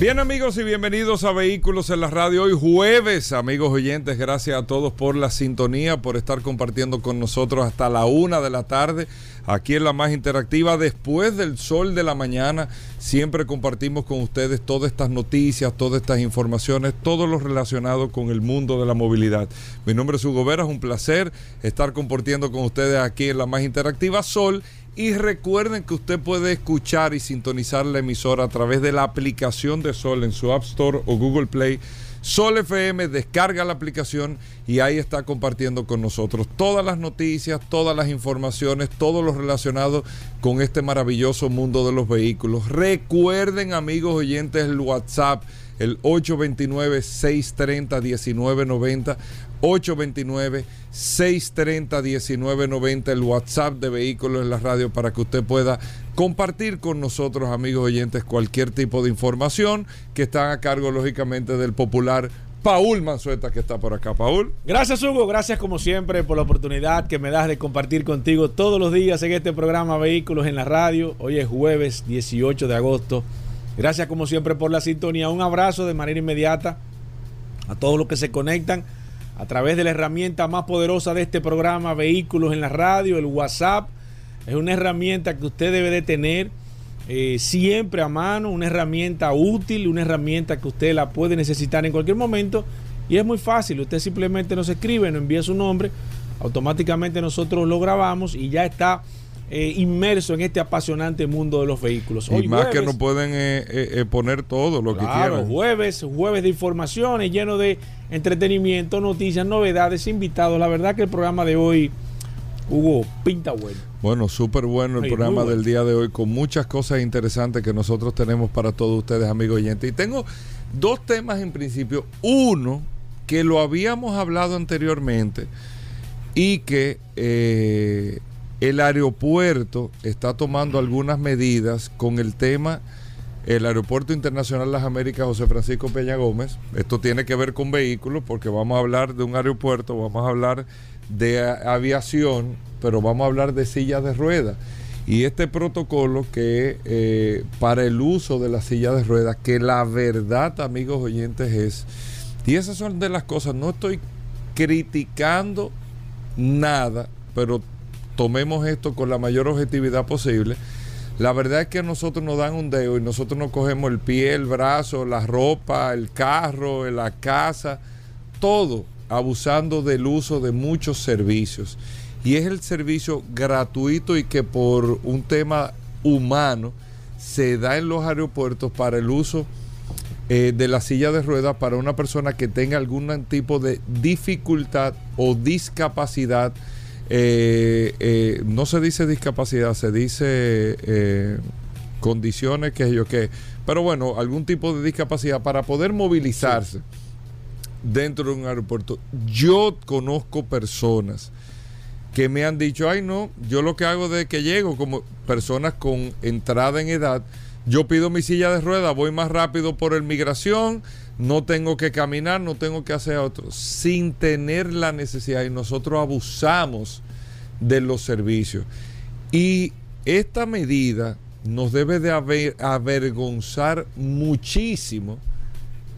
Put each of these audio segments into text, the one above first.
Bien amigos y bienvenidos a Vehículos en la Radio. Hoy jueves, amigos oyentes, gracias a todos por la sintonía, por estar compartiendo con nosotros hasta la una de la tarde, aquí en la más interactiva, después del sol de la mañana. Siempre compartimos con ustedes todas estas noticias, todas estas informaciones, todo lo relacionado con el mundo de la movilidad. Mi nombre es Hugo Vera, un placer estar compartiendo con ustedes aquí en la más interactiva Sol y recuerden que usted puede escuchar y sintonizar la emisora a través de la aplicación de Sol en su App Store o Google Play. Sol FM descarga la aplicación y ahí está compartiendo con nosotros todas las noticias, todas las informaciones, todo lo relacionado con este maravilloso mundo de los vehículos. Recuerden amigos oyentes el WhatsApp, el 829-630-1990. 829-630-1990, el WhatsApp de Vehículos en la Radio para que usted pueda compartir con nosotros, amigos oyentes, cualquier tipo de información que está a cargo, lógicamente, del popular Paul Manzueta que está por acá. Paul. Gracias Hugo, gracias como siempre por la oportunidad que me das de compartir contigo todos los días en este programa Vehículos en la Radio. Hoy es jueves 18 de agosto. Gracias como siempre por la sintonía. Un abrazo de manera inmediata a todos los que se conectan a través de la herramienta más poderosa de este programa, Vehículos en la Radio, el WhatsApp. Es una herramienta que usted debe de tener eh, siempre a mano, una herramienta útil, una herramienta que usted la puede necesitar en cualquier momento. Y es muy fácil, usted simplemente nos escribe, nos envía su nombre, automáticamente nosotros lo grabamos y ya está eh, inmerso en este apasionante mundo de los vehículos. y más que no pueden eh, poner todo lo que quieran. Jueves, jueves de informaciones, lleno de entretenimiento, noticias, novedades, invitados. La verdad que el programa de hoy, Hugo, pinta bueno. Bueno, súper bueno el programa del día de hoy, con muchas cosas interesantes que nosotros tenemos para todos ustedes, amigos oyentes. Y tengo dos temas en principio. Uno, que lo habíamos hablado anteriormente y que eh, el aeropuerto está tomando algunas medidas con el tema el Aeropuerto Internacional Las Américas José Francisco Peña Gómez. Esto tiene que ver con vehículos porque vamos a hablar de un aeropuerto, vamos a hablar de aviación, pero vamos a hablar de sillas de ruedas. Y este protocolo que eh, para el uso de las sillas de ruedas, que la verdad, amigos oyentes, es, y esas son de las cosas, no estoy criticando nada, pero tomemos esto con la mayor objetividad posible la verdad es que a nosotros nos dan un dedo y nosotros nos cogemos el pie, el brazo, la ropa, el carro, la casa, todo abusando del uso de muchos servicios. Y es el servicio gratuito y que por un tema humano se da en los aeropuertos para el uso eh, de la silla de ruedas para una persona que tenga algún tipo de dificultad o discapacidad eh, eh, no se dice discapacidad, se dice eh, condiciones que yo que, pero bueno, algún tipo de discapacidad para poder movilizarse dentro de un aeropuerto. Yo conozco personas que me han dicho, ay no, yo lo que hago desde que llego, como personas con entrada en edad, yo pido mi silla de ruedas, voy más rápido por el migración, no tengo que caminar, no tengo que hacer otro, sin tener la necesidad y nosotros abusamos de los servicios. Y esta medida nos debe de avergonzar muchísimo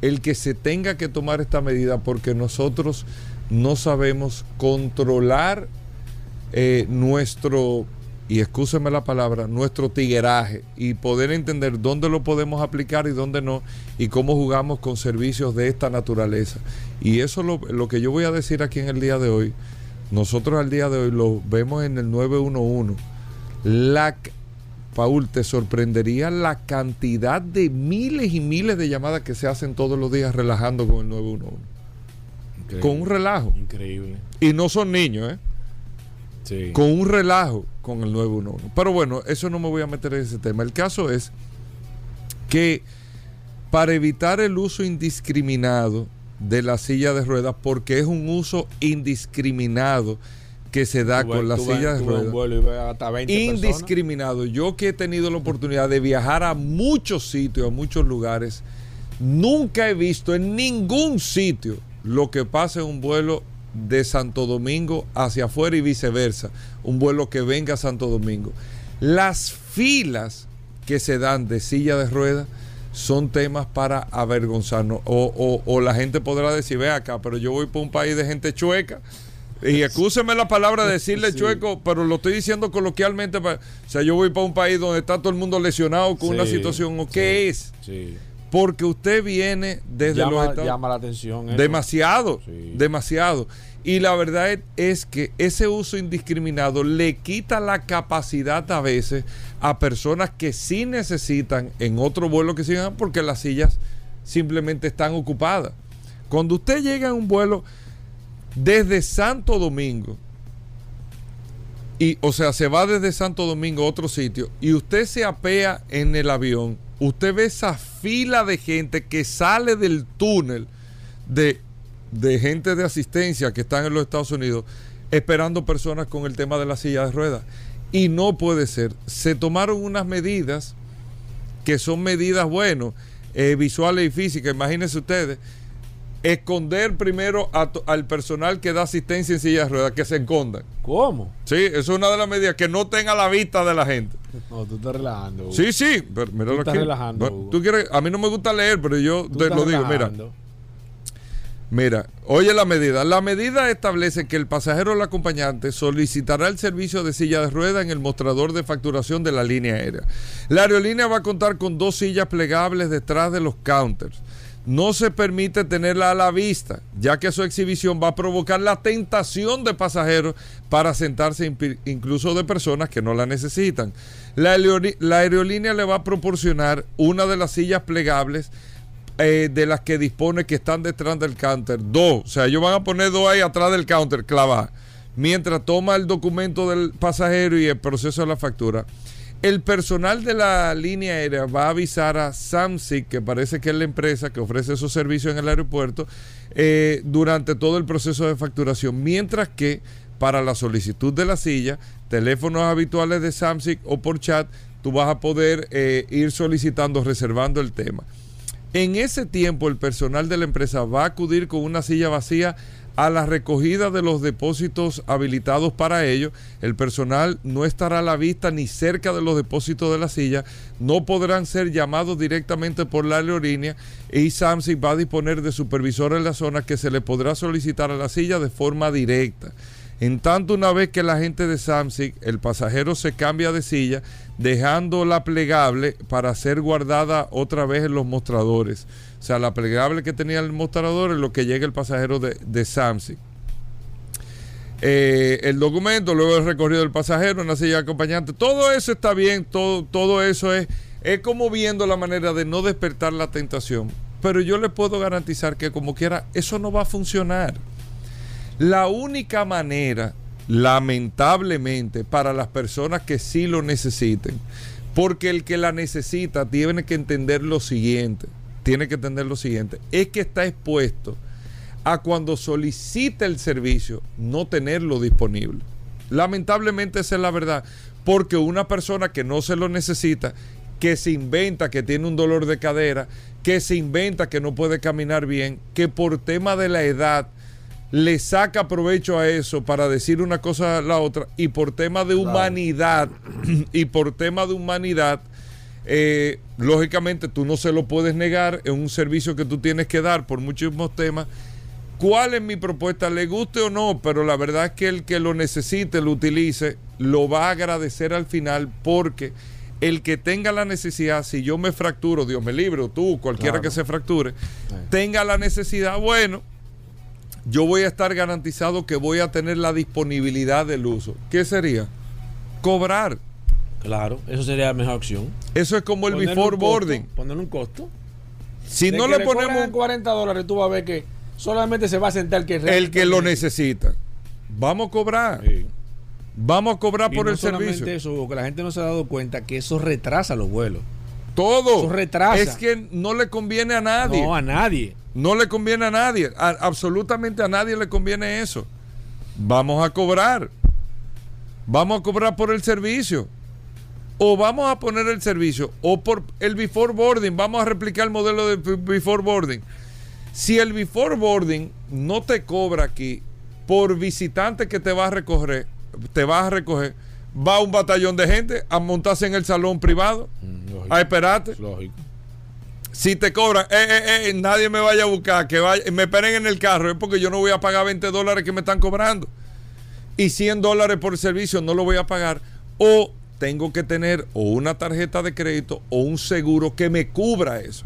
el que se tenga que tomar esta medida porque nosotros no sabemos controlar eh, nuestro y escúcheme la palabra, nuestro tigueraje y poder entender dónde lo podemos aplicar y dónde no y cómo jugamos con servicios de esta naturaleza. Y eso es lo, lo que yo voy a decir aquí en el día de hoy. Nosotros al día de hoy lo vemos en el 911. La, Paul, te sorprendería la cantidad de miles y miles de llamadas que se hacen todos los días relajando con el 911. Con un relajo. Increíble. Y no son niños, ¿eh? Con un relajo con el 911. Pero bueno, eso no me voy a meter en ese tema. El caso es que para evitar el uso indiscriminado de la silla de ruedas, porque es un uso indiscriminado que se da con la silla de ruedas. Indiscriminado. Yo que he tenido la oportunidad de viajar a muchos sitios, a muchos lugares, nunca he visto en ningún sitio lo que pasa en un vuelo de Santo Domingo hacia afuera y viceversa, un vuelo que venga a Santo Domingo. Las filas que se dan de silla de ruedas son temas para avergonzarnos. O, o, la gente podrá decir, ve acá, pero yo voy por un país de gente chueca. Y escúcheme la palabra de decirle chueco, pero lo estoy diciendo coloquialmente. o sea, yo voy para un país donde está todo el mundo lesionado con una situación. ¿O qué es? Porque usted viene desde llama, los Llama la atención. Demasiado, demasiado. Y la verdad es que ese uso indiscriminado le quita la capacidad a veces a personas que sí necesitan en otro vuelo que sigan porque las sillas simplemente están ocupadas. Cuando usted llega a un vuelo desde Santo Domingo, y, o sea, se va desde Santo Domingo a otro sitio y usted se apea en el avión, usted ve esa fila de gente que sale del túnel de de gente de asistencia que están en los Estados Unidos esperando personas con el tema de la silla de ruedas. Y no puede ser. Se tomaron unas medidas que son medidas, bueno, eh, visuales y físicas. Imagínense ustedes, esconder primero al personal que da asistencia en silla de ruedas, que se escondan. ¿Cómo? Sí, eso es una de las medidas, que no tenga la vista de la gente. No, tú estás relajando. Sí, sí, pero tú estás relajando. tú quieres, a mí no me gusta leer, pero yo te lo digo, mira. Mira, oye la medida. La medida establece que el pasajero o el acompañante solicitará el servicio de silla de rueda en el mostrador de facturación de la línea aérea. La aerolínea va a contar con dos sillas plegables detrás de los counters. No se permite tenerla a la vista, ya que su exhibición va a provocar la tentación de pasajeros para sentarse incluso de personas que no la necesitan. La, aerolínea le va a proporcionar una de las sillas plegables eh, de las que dispone que están detrás del counter. Dos. O sea, ellos van a poner dos ahí atrás del counter, clavar. Mientras toma el documento del pasajero y el proceso de la factura. El personal de la línea aérea va a avisar a Samsic, que parece que es la empresa que ofrece esos servicios en el aeropuerto, eh, durante todo el proceso de facturación. Mientras que para la solicitud de la silla, teléfonos habituales de Samsic o por chat, tú vas a poder eh, ir solicitando, reservando el tema. En ese tiempo el personal de la empresa va a acudir con una silla vacía a la recogida de los depósitos habilitados para ello. El personal no estará a la vista ni cerca de los depósitos de la silla. No podrán ser llamados directamente por la aerolínea y SAMSI va a disponer de supervisor en la zona que se le podrá solicitar a la silla de forma directa. En tanto, una vez que la gente de Samsung, el pasajero se cambia de silla, dejándola plegable para ser guardada otra vez en los mostradores. O sea, la plegable que tenía el mostrador es lo que llega el pasajero de, de Samsung. Eh, el documento, luego el recorrido del pasajero, una silla acompañante, todo eso está bien, todo, todo eso es, es como viendo la manera de no despertar la tentación. Pero yo le puedo garantizar que como quiera, eso no va a funcionar. La única manera, lamentablemente, para las personas que sí lo necesiten, porque el que la necesita tiene que entender lo siguiente, tiene que entender lo siguiente, es que está expuesto a cuando solicita el servicio no tenerlo disponible. Lamentablemente esa es la verdad, porque una persona que no se lo necesita, que se inventa que tiene un dolor de cadera, que se inventa que no puede caminar bien, que por tema de la edad le saca provecho a eso para decir una cosa a la otra y por tema de humanidad y por tema de humanidad eh, lógicamente tú no se lo puedes negar en un servicio que tú tienes que dar por muchísimos temas cuál es mi propuesta le guste o no pero la verdad es que el que lo necesite lo utilice lo va a agradecer al final porque el que tenga la necesidad, si yo me fracturo, Dios me libre, o tú, cualquiera que se fracture, tenga la necesidad, bueno, yo voy a estar garantizado que voy a tener la disponibilidad del uso. ¿Qué sería? Cobrar. Claro, eso sería la mejor opción. Eso es como el before boarding. poner un costo. Si no le ponemos 40 dólares, tú vas a ver que solamente se va a sentar el que el que lo necesita. Vamos a cobrar. Vamos a cobrar por el servicio. Eso, que la gente no se ha dado cuenta que eso retrasa los vuelos. Todo. Eso retrasa. Es que no le conviene a nadie. No, a nadie. No le conviene a nadie, absolutamente a nadie le conviene eso. Vamos a cobrar. Vamos a cobrar por el servicio. O vamos a poner el servicio o por el before boarding. Vamos a replicar el modelo de before boarding. Si el before boarding no te cobra aquí por visitante que te va a recoger, te vas a recoger, va un batallón de gente a montarse en el salón privado, a esperarte. Lógico. si te cobran, eh, eh, eh, nadie me vaya a buscar, que vaya, me esperen en el carro, es porque yo no voy a pagar 20 dólares que me están cobrando. Y 100 dólares por el servicio no lo voy a pagar. O tengo que tener o una tarjeta de crédito o un seguro que me cubra eso.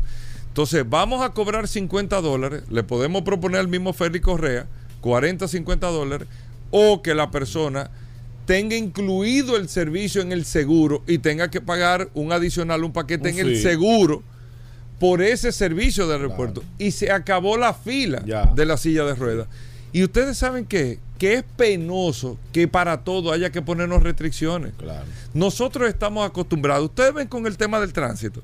Entonces, vamos a cobrar 50 dólares, le podemos proponer al mismo Félix Correa 40, 50 dólares, o que la persona tenga incluido el servicio en el seguro y tenga que pagar un adicional, un paquete en el seguro por ese servicio de aeropuerto. Y se acabó la fila de la silla de ruedas. Y ustedes saben qué? Que es penoso que para todo haya que ponernos restricciones. Nosotros estamos acostumbrados. Ustedes ven con el tema del tránsito.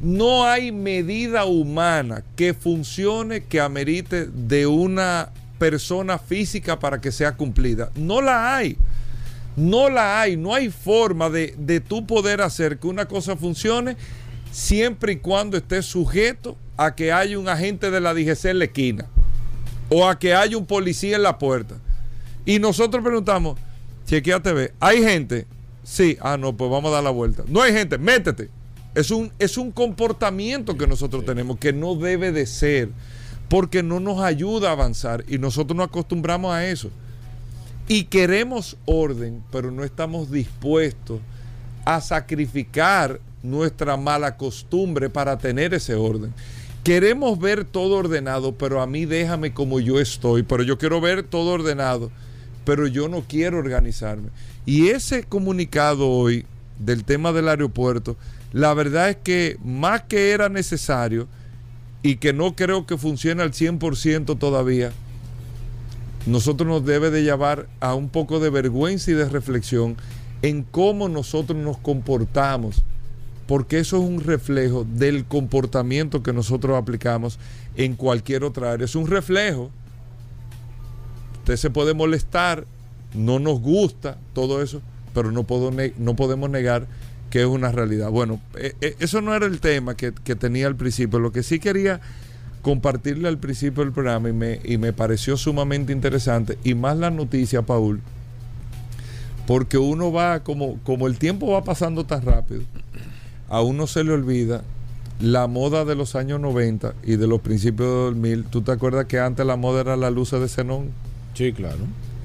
No hay medida humana que funcione que amerite de una persona física para que sea cumplida. No la hay. No la hay. No hay forma de, de tú poder hacer que una cosa funcione siempre y cuando esté sujeto a que haya un agente de la DGC en la esquina o a que haya un policía en la puerta. Y nosotros preguntamos, chequea TV, ¿hay gente? Sí, ah, no, pues vamos a dar la vuelta. No hay gente, métete. Es un, es un comportamiento que nosotros tenemos que no debe de ser, porque no nos ayuda a avanzar y nosotros nos acostumbramos a eso. Y queremos orden, pero no estamos dispuestos a sacrificar nuestra mala costumbre para tener ese orden. Queremos ver todo ordenado, pero a mí déjame como yo estoy, pero yo quiero ver todo ordenado, pero yo no quiero organizarme. Y ese comunicado hoy del tema del aeropuerto, la verdad es que más que era necesario y que no creo que funcione al 100% todavía, nosotros nos debe de llevar a un poco de vergüenza y de reflexión en cómo nosotros nos comportamos porque eso es un reflejo del comportamiento que nosotros aplicamos en cualquier otra área. Es un reflejo. Usted se puede molestar, no nos gusta todo eso, pero no, podemos negar que es una realidad. Bueno, eh, eh, eso no era el tema que, tenía al principio. Lo que sí quería compartirle al principio del programa y me, pareció sumamente interesante, y más la noticia, Paul, porque uno va, como el tiempo va pasando tan rápido, a uno se le olvida la moda de los años 90 y de los principios de 2000. ¿Tú te acuerdas que antes la moda era la luces de xenón? Sí, claro.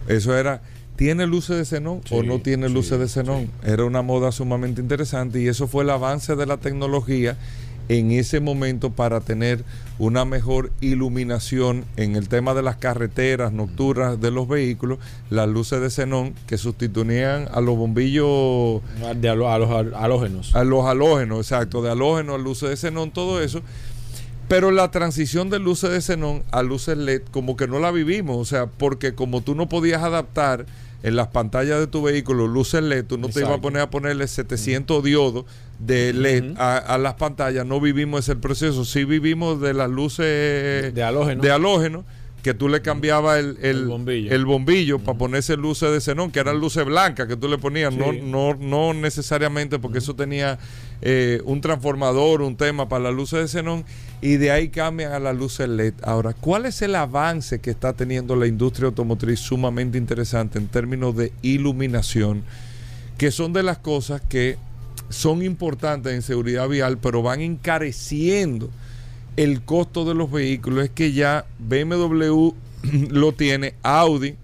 Eso era, ¿tiene luces de xenón o no tiene luces de xenón? Era una moda sumamente interesante y eso fue el avance de la tecnología en ese momento para tener una mejor iluminación en el tema de las carreteras nocturnas de los vehículos, las luces de xenón que sustituían a los bombillos de a los halógenos. A los halógenos, exacto, de halógenos a luces de xenón, todo eso. Pero la transición de luces de xenón a luces LED como que no la vivimos, o sea, porque como tú no podías adaptar en las pantallas de tu vehículo luces LED, tú no te ibas a poner a ponerle 700 diodos de LED a, las pantallas, no vivimos ese proceso, sí vivimos de las luces de halógeno, de halógeno que tú le cambiabas el, el, bombillo, para ponerse luces de xenón, que eran luces blancas que tú le ponías, no, no, no necesariamente porque eso tenía eh, un transformador, un tema para las luces de xenón, y de ahí cambian a las luces LED. Ahora, ¿cuál es el avance que está teniendo la industria automotriz sumamente interesante en términos de iluminación? Que son de las cosas que son importantes en seguridad vial, pero van encareciendo el costo de los vehículos. Es que ya BMW lo tiene, Audi,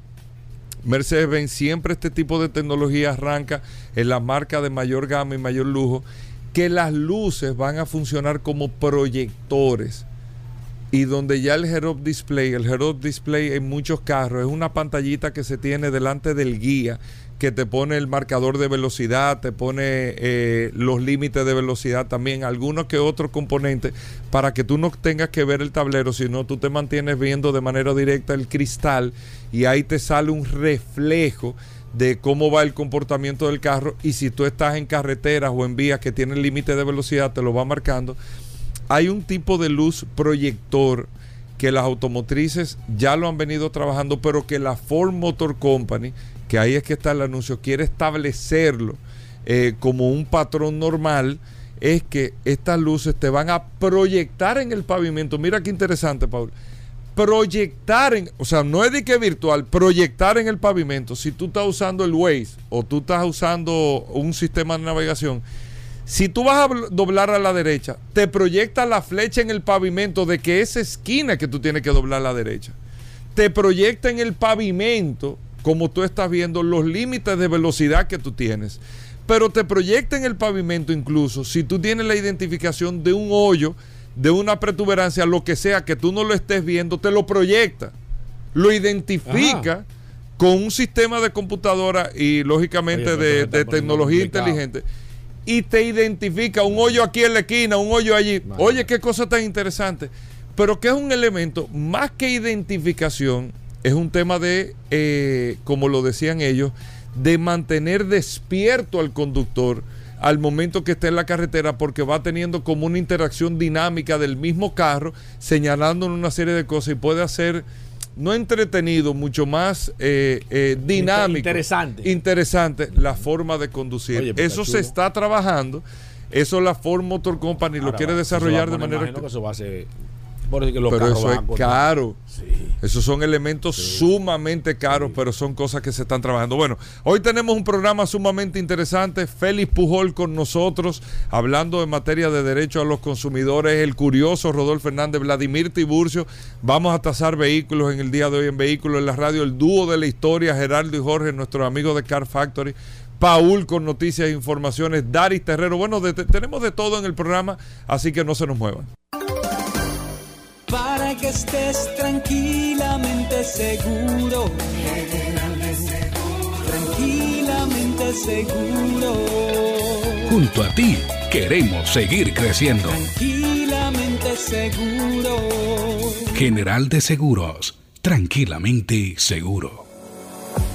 Mercedes-Benz, siempre este tipo de tecnología arranca en la marca de mayor gama y mayor lujo que las luces van a funcionar como proyectores. Y donde ya el head display, el head display en muchos carros es una pantallita que se tiene delante del guía que te pone el marcador de velocidad, te pone eh, los límites de velocidad también, algunos que otros componentes, para que tú no tengas que ver el tablero, sino tú te mantienes viendo de manera directa el cristal y ahí te sale un reflejo de cómo va el comportamiento del carro y si tú estás en carreteras o en vías que tienen límite de velocidad, te lo va marcando. Hay un tipo de luz proyector que las automotrices ya lo han venido trabajando, pero que la Ford Motor Company, que ahí es que está el anuncio, quiere establecerlo eh, como un patrón normal, es que estas luces te van a proyectar en el pavimento. Mira qué interesante, Paul proyectar, en, o sea, no es de que virtual, proyectar en el pavimento, si tú estás usando el Waze o tú estás usando un sistema de navegación, Si tú vas a doblar a la derecha, te proyecta la flecha en el pavimento de que esa esquina que tú tienes que doblar a la derecha. Te proyecta en el pavimento, como tú estás viendo, los límites de velocidad que tú tienes. Pero te proyecta en el pavimento incluso si tú tienes la identificación de un hoyo, de una protuberancia, lo que sea, que tú no lo estés viendo, te lo proyecta. Lo identifica con un sistema de computadora y lógicamente de, tecnología inteligente y te identifica un hoyo aquí en la esquina, un hoyo allí. Oye, qué cosa tan interesante. Pero que es un elemento, más que identificación, es un tema de, eh, como lo decían ellos, de mantener despierto al conductor al momento que esté en la carretera porque va teniendo como una interacción dinámica del mismo carro, señalando una serie de cosas y puede hacer no entretenido, mucho más eh, eh, dinámico. Interesante. Interesante la forma de conducir. eso se está trabajando. Eso la Ford Motor Company lo quiere desarrollar de manera. Que eso va a ser pero eso es caro. Esos son elementos sumamente caros, pero son cosas que se están trabajando. Bueno, hoy tenemos un programa sumamente interesante. Félix Pujol con nosotros, hablando en materia de derechos a los consumidores. El curioso Rodolfo Fernández, Vladimir Tiburcio. Vamos a tasar vehículos en el día de hoy en Vehículos en la Radio. El dúo de la historia, Gerardo y Jorge, nuestros amigos de Car Factory. Paul con noticias e informaciones, Daris Terrero. Bueno, tenemos de todo en el programa, así que no se nos muevan para que estés tranquilamente seguro. Tranquilamente seguro. Junto a ti queremos seguir creciendo. Tranquilamente seguro. General de Seguros, tranquilamente seguro.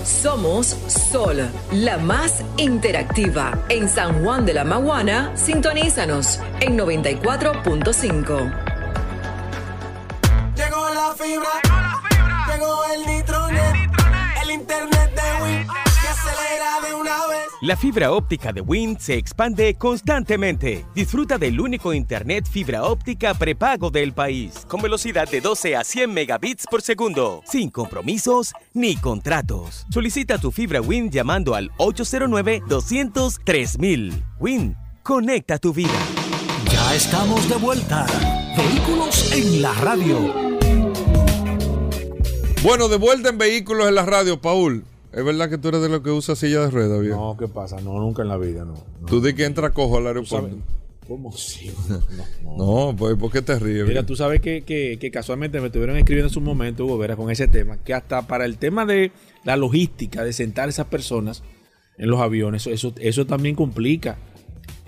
Somos Sol, la más interactiva. En San Juan de la Maguana, sintonízanos en 94.5 fibra. Llegó el Nitronet. El internet de Win que acelera de una vez. La fibra óptica de Win se expande constantemente. Disfruta del único internet fibra óptica prepago del país, con velocidad de 12 a 100 megabits por segundo, sin compromisos ni contratos. Solicita tu fibra Win llamando al 809 200 Win, conecta tu vida. Ya estamos de vuelta. Vehículos en la radio. Bueno, de vuelta en vehículos en la radio, Paul. ¿Es verdad que tú eres de los que usa silla de ruedas, viejo? No, ¿qué pasa? No, nunca en la vida, no. Tú di que entra cojo al aeropuerto. ¿Cómo sí? No, no. pues ¿por qué te ríes? Mira, tú sabes que, que, casualmente me estuvieron escribiendo en su momento, Hugo Vera, con ese tema, que hasta para el tema de la logística, de sentar a esas personas en los aviones, eso, eso, también complica.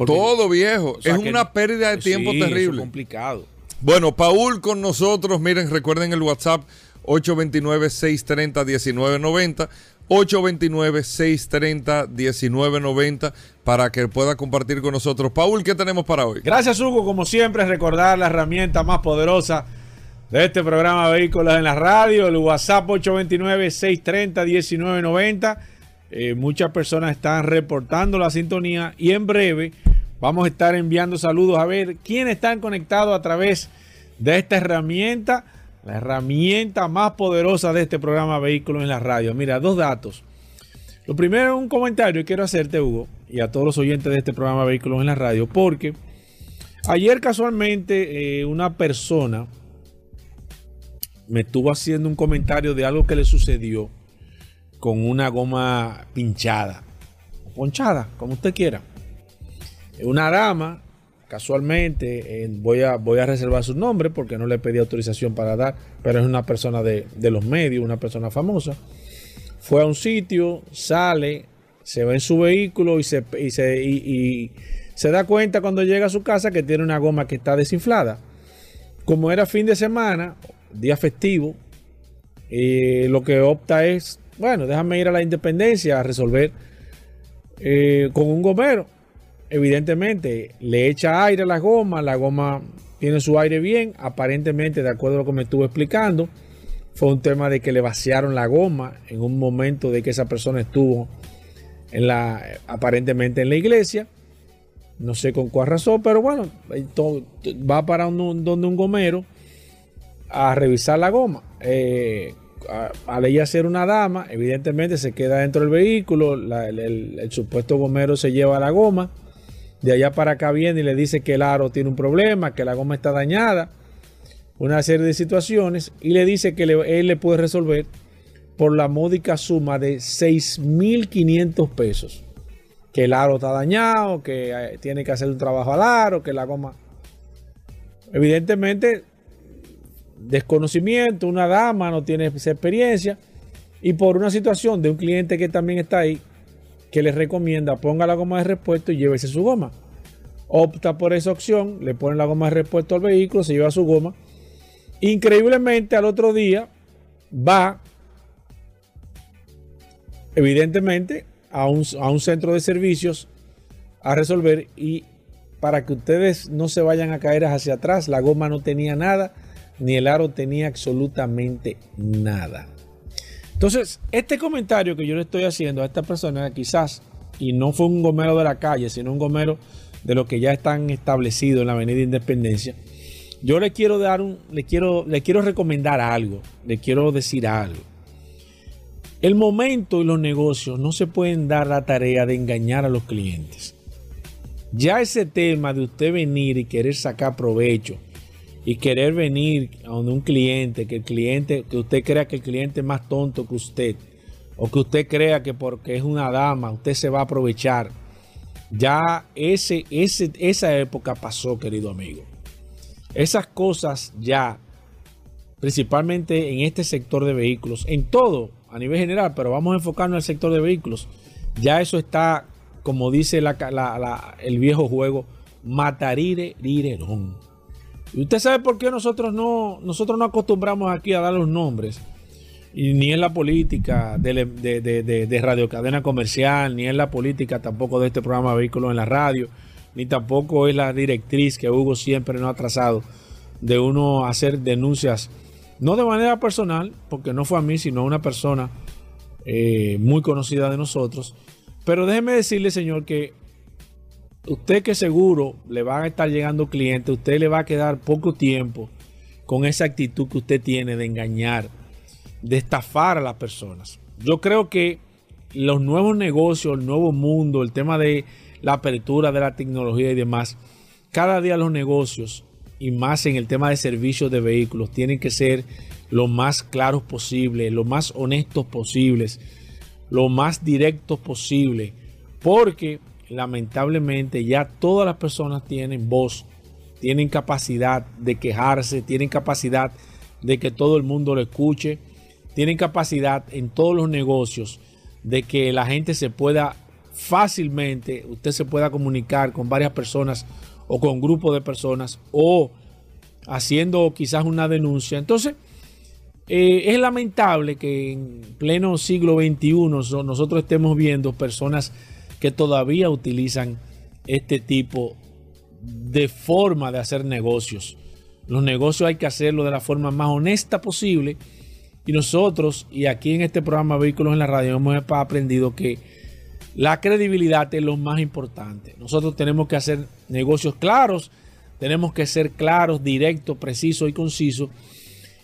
Todo viejo, es una pérdida de tiempo terrible. es complicado. Bueno, Paul con nosotros, miren, recuerden el WhatsApp 829-630-1990. 829-630-1990 para que pueda compartir con nosotros. Paul, ¿qué tenemos para hoy? Gracias, Hugo. Como siempre, recordar la herramienta más poderosa de este programa Vehículos en la Radio, el WhatsApp 829-630-1990. Eh, muchas personas están reportando la sintonía y en breve vamos a estar enviando saludos a ver quiénes están conectados a través de esta herramienta la herramienta más poderosa de este programa Vehículos en la Radio. Mira, dos datos. Lo primero, un comentario que quiero hacerte, Hugo, y a todos los oyentes de este programa Vehículos en la Radio, porque ayer casualmente eh, una persona me estuvo haciendo un comentario de algo que le sucedió con una goma pinchada, ponchada, como usted quiera. Una dama casualmente voy, a, voy a reservar su nombre porque no le pedí autorización para dar, pero es una persona de, los medios, una persona famosa. Fue a un sitio, sale, se ve en su vehículo y se, y se, y, se da cuenta cuando llega a su casa que tiene una goma que está desinflada. Como era fin de semana, día festivo, lo que opta es, bueno, déjame ir a la independencia a resolver eh, con un gomero evidentemente le echa aire a la goma, la goma tiene su aire bien, aparentemente de acuerdo a lo que me estuvo explicando, fue un tema de que le vaciaron la goma en un momento de que esa persona estuvo en la aparentemente en la iglesia. No sé con cuál razón, pero bueno, va para donde un gomero a revisar la goma. Eh, al ella ser una dama, evidentemente se queda dentro del vehículo, el, el, supuesto gomero se lleva la goma De allá para acá viene y le dice que el aro tiene un problema, que la goma está dañada, una serie de situaciones, y le dice que él le puede resolver por la módica suma de 6.500 pesos. Que el aro está dañado, que eh, tiene que hacer un trabajo al aro, que la goma... Evidentemente, desconocimiento, una dama no tiene esa experiencia y por una situación de un cliente que también está ahí, que le recomienda ponga la goma de repuesto y llévese su goma. Opta por esa opción, le pone la goma de repuesto al vehículo, se lleva su goma. Increíblemente al otro día va, evidentemente, a un, a un centro de servicios a resolver y para que ustedes no se vayan a caer hacia atrás, la goma no tenía nada, ni el aro tenía absolutamente nada. Entonces, este comentario que yo le estoy haciendo a esta persona, quizás, y no fue un gomero de la calle, sino un gomero de los que ya están establecidos en la Avenida Independencia, yo le quiero dar un, le quiero, le quiero recomendar algo, le quiero decir algo. El momento y los negocios no se pueden dar la tarea de engañar a los clientes. Ya ese tema de usted venir y querer sacar provecho y querer venir a un cliente, que el cliente, que usted crea que el cliente es más tonto que usted, o que usted crea que porque es una dama, usted se va a aprovechar. Ya ese, ese, esa época pasó, querido amigo. Esas cosas ya, principalmente en este sector de vehículos, en todo, a nivel general, pero vamos a enfocarnos en el sector de vehículos. Ya eso está, como dice el viejo juego, matarire rirerón. Y usted sabe por qué nosotros no, nosotros no acostumbramos aquí a dar los nombres. Y ni en la política de, de, de, Radio Cadena Comercial, ni en la política tampoco de este programa Vehículos en la Radio, ni tampoco es la directriz que Hugo siempre nos ha trazado de uno hacer denuncias, no de manera personal, porque no fue a mí, sino a una persona eh, muy conocida de nosotros. Pero déjeme decirle, señor, que usted que seguro le van a estar llegando clientes, usted le va a quedar poco tiempo con esa actitud que usted tiene de engañar, de estafar a las personas. Yo creo que los nuevos negocios, el nuevo mundo, el tema de la apertura de la tecnología y demás, cada día los negocios y más en el tema de servicios de vehículos tienen que ser lo más claros posible, lo más honestos posibles, lo más directos posible, porque lamentablemente ya todas las personas tienen voz, tienen capacidad de quejarse, tienen capacidad de que todo el mundo lo escuche, tienen capacidad en todos los negocios de que la gente se pueda fácilmente, usted se pueda comunicar con varias personas o con grupos de personas o haciendo quizás una denuncia. Entonces, eh, es lamentable que en pleno siglo XXI so- nosotros estemos viendo personas que todavía utilizan este tipo de forma de hacer negocios. Los negocios hay que hacerlo de la forma más honesta posible. Y nosotros, y aquí en este programa Vehículos en la Radio, hemos aprendido que la credibilidad es lo más importante. Nosotros tenemos que hacer negocios claros, tenemos que ser claros, directos, precisos y concisos.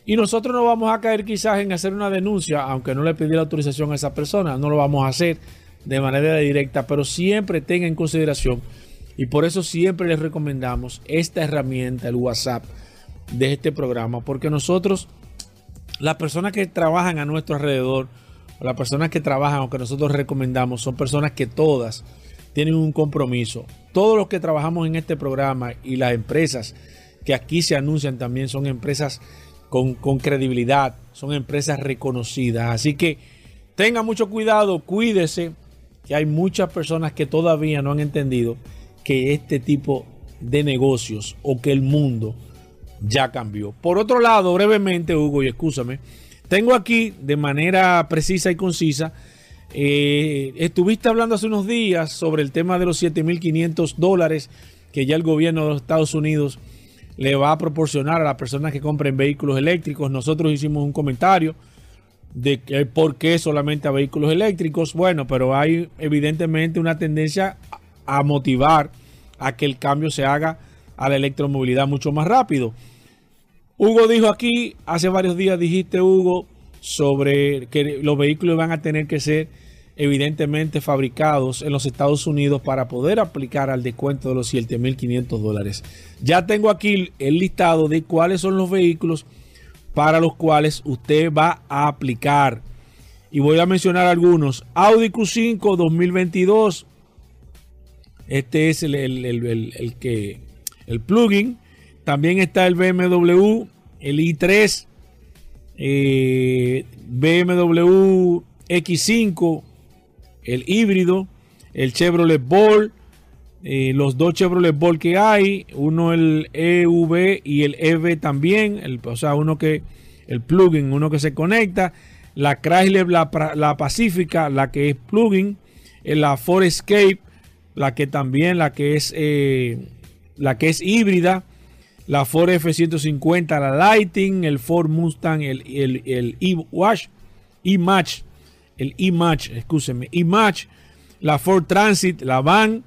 Y nosotros no vamos a caer quizás en hacer una denuncia, aunque no le pedí la autorización a esa persona, no lo vamos a hacer de manera directa, pero siempre tenga en consideración, y por eso siempre les recomendamos esta herramienta, el WhatsApp de este programa, porque nosotros, las personas que trabajan a nuestro alrededor, las personas que trabajan o que nosotros recomendamos, son personas que todas tienen un compromiso. Todos los que trabajamos en este programa y las empresas que aquí se anuncian también son empresas con, con credibilidad, son empresas reconocidas. Así que tenga mucho cuidado, cuídese, que hay muchas personas que todavía no han entendido que este tipo de negocios o que el mundo ya cambió. Por otro lado, brevemente, Hugo, y escúchame, tengo aquí de manera precisa y concisa, eh, estuviste hablando hace unos días sobre el tema de los 7.500 dólares que ya el gobierno de los Estados Unidos le va a proporcionar a las personas que compren vehículos eléctricos. Nosotros hicimos un comentario de que por qué solamente a vehículos eléctricos. Bueno, pero hay evidentemente una tendencia a motivar a que el cambio se haga a la electromovilidad mucho más rápido. Hugo dijo aquí, hace varios días dijiste Hugo, sobre que los vehículos van a tener que ser evidentemente fabricados en los Estados Unidos para poder aplicar al descuento de los 7.500 dólares. Ya tengo aquí el listado de cuáles son los vehículos para los cuales usted va a aplicar. Y voy a mencionar algunos. Audi Q5 2022. Este es el, el- el- el- que el plugin. También está el BMW, el i3, eh, BMW X5, el híbrido, el Chevrolet Bolt, eh, los dos Chevrolet Bolt que hay, uno el EV y el EV también, el, o sea, uno que, el plugin, uno que se conecta, la Chrysler, la, la Pacífica, la que es plugin, eh, la Ford Escape, la que también, la que es, eh, la que es híbrida, la Ford F-150, la Lighting, el Ford Mustang, el, el, el E-Wash, E-Match, el E-Match, escúcheme, E-Match, la Ford Transit, la Van,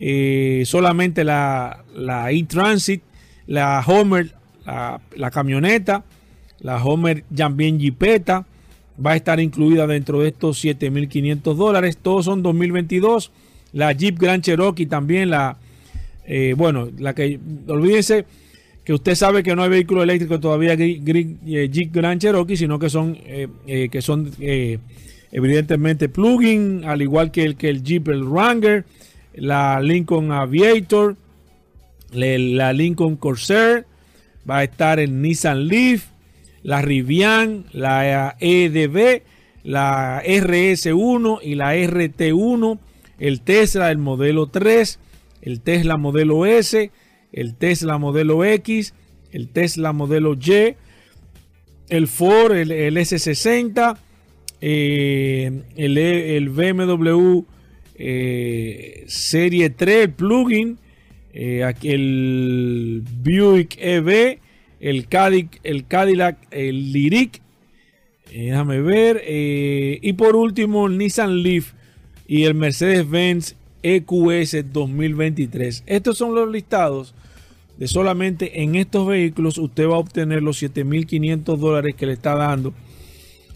eh, solamente la, la E-Transit, la Homer, la, camioneta, la Homer también Jeepeta, va a estar incluida dentro de estos 7.500 dólares, todos son 2022, la Jeep Grand Cherokee también, la, eh, bueno, la que, olvídense que usted sabe que no hay vehículo eléctrico todavía eh, Jeep Grand Cherokee, sino que son, eh, eh, que son evidentemente plug-in, al igual que el, que el Jeep el Wrangler, la Lincoln Aviator, la Lincoln Corsair, va a estar el Nissan Leaf, la Rivian, la EDB, la RS1 y la RT1, el Tesla, el modelo 3, el Tesla modelo S, el Tesla modelo X, el Tesla modelo Y, el Ford, el, el S60, eh, el, el BMW eh, Serie 3, el plugin, eh, el Buick EV, el Cadillac, el, Cadillac, Lyric, eh, déjame ver, eh, y por último el Nissan Leaf y el Mercedes-Benz EQS 2023. Estos son los listados de solamente en estos vehículos usted va a obtener los 7.500 dólares que le está dando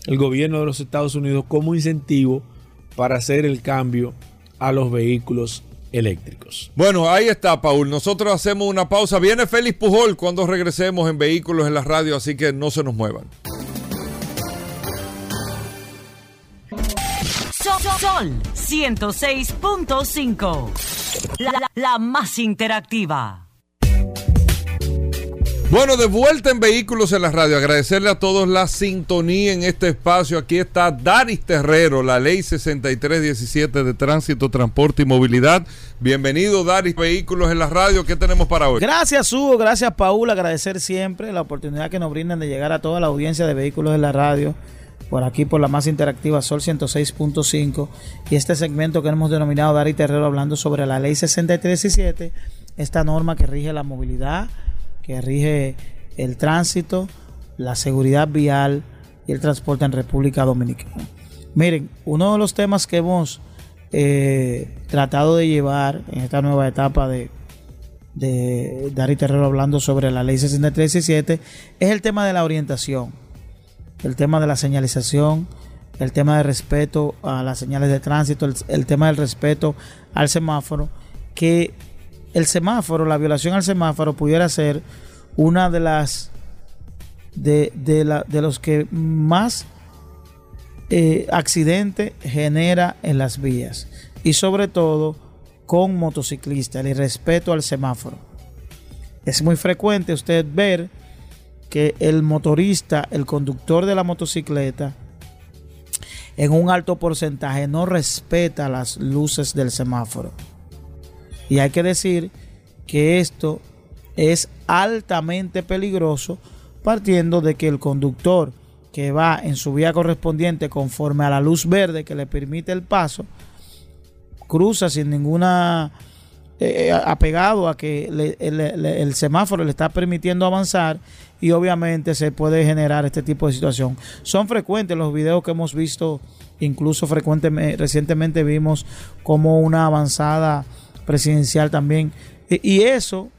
el gobierno de los Estados Unidos como incentivo para hacer el cambio a los vehículos eléctricos. Bueno, ahí está, Paul. Nosotros hacemos una pausa. Viene Félix Pujol cuando regresemos en Vehículos en la Radio, así que no se nos muevan. Sol, Sol 106.5. La, la- la más interactiva. Bueno, de vuelta en Vehículos en la Radio. Agradecerle a todos la sintonía en este espacio. Aquí está Daris Terrero, la ley 6317 de Tránsito, Transporte y Movilidad. Bienvenido, Daris, Vehículos en la Radio. ¿Qué tenemos para hoy? Gracias, Hugo. Gracias, Paul. Agradecer siempre la oportunidad que nos brindan de llegar a toda la audiencia de vehículos en la radio. Por aquí, por la más interactiva Sol 106.5. Y este segmento que hemos denominado Dari Terrero hablando sobre la ley 6317. Esta norma que rige la movilidad, que rige el tránsito, la seguridad vial y el transporte en República Dominicana. Miren, uno de los temas que hemos eh, tratado de llevar en esta nueva etapa de, de Terrero hablando sobre la ley 6317 es el tema de la orientación, el tema de la señalización, el tema de respeto a las señales de tránsito, el, el tema del respeto al semáforo, que el semáforo, la violación al semáforo pudiera ser una de las de, de, la- de los que más eh, accidente genera en las vías y sobre todo con motociclistas, el respeto al semáforo. Es muy frecuente usted ver que el motorista, el conductor de la motocicleta, en un alto porcentaje no respeta las luces del semáforo. Y hay que decir que esto es altamente peligroso partiendo de que el conductor que va en su vía correspondiente conforme a la luz verde que le permite el paso, cruza sin ninguna eh, apegado a que el semáforo le está permitiendo avanzar y obviamente se puede generar este tipo de situación. Son frecuentes los videos que hemos visto, incluso frecuentemente, recientemente vimos como una avanzada presidencial también. Y- y eso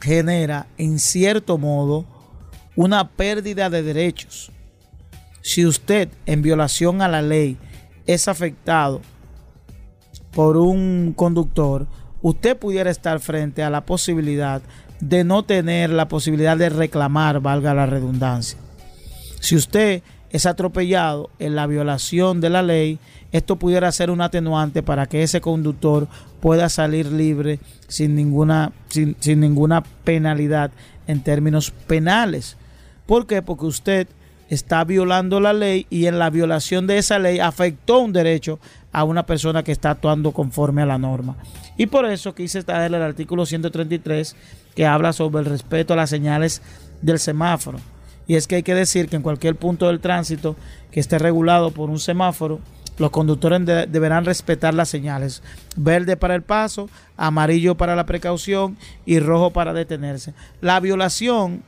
genera en cierto modo una pérdida de derechos. Si usted en violación a la ley es afectado por un conductor, usted pudiera estar frente a la posibilidad de no tener la posibilidad de reclamar, valga la redundancia. Si usted es atropellado en la violación de la ley, esto pudiera ser un atenuante para que ese conductor pueda salir libre sin ninguna, sin, sin ninguna penalidad en términos penales. ¿Por qué? Porque usted está violando la ley y en la violación de esa ley afectó un derecho a una persona que está actuando conforme a la norma. Y por eso quise traer el artículo 133 que habla sobre el respeto a las señales del semáforo. Y es que hay que decir que en cualquier punto del tránsito que esté regulado por un semáforo, los conductores de- deberán respetar las señales. Verde para el paso, amarillo para la precaución y rojo para detenerse. La violación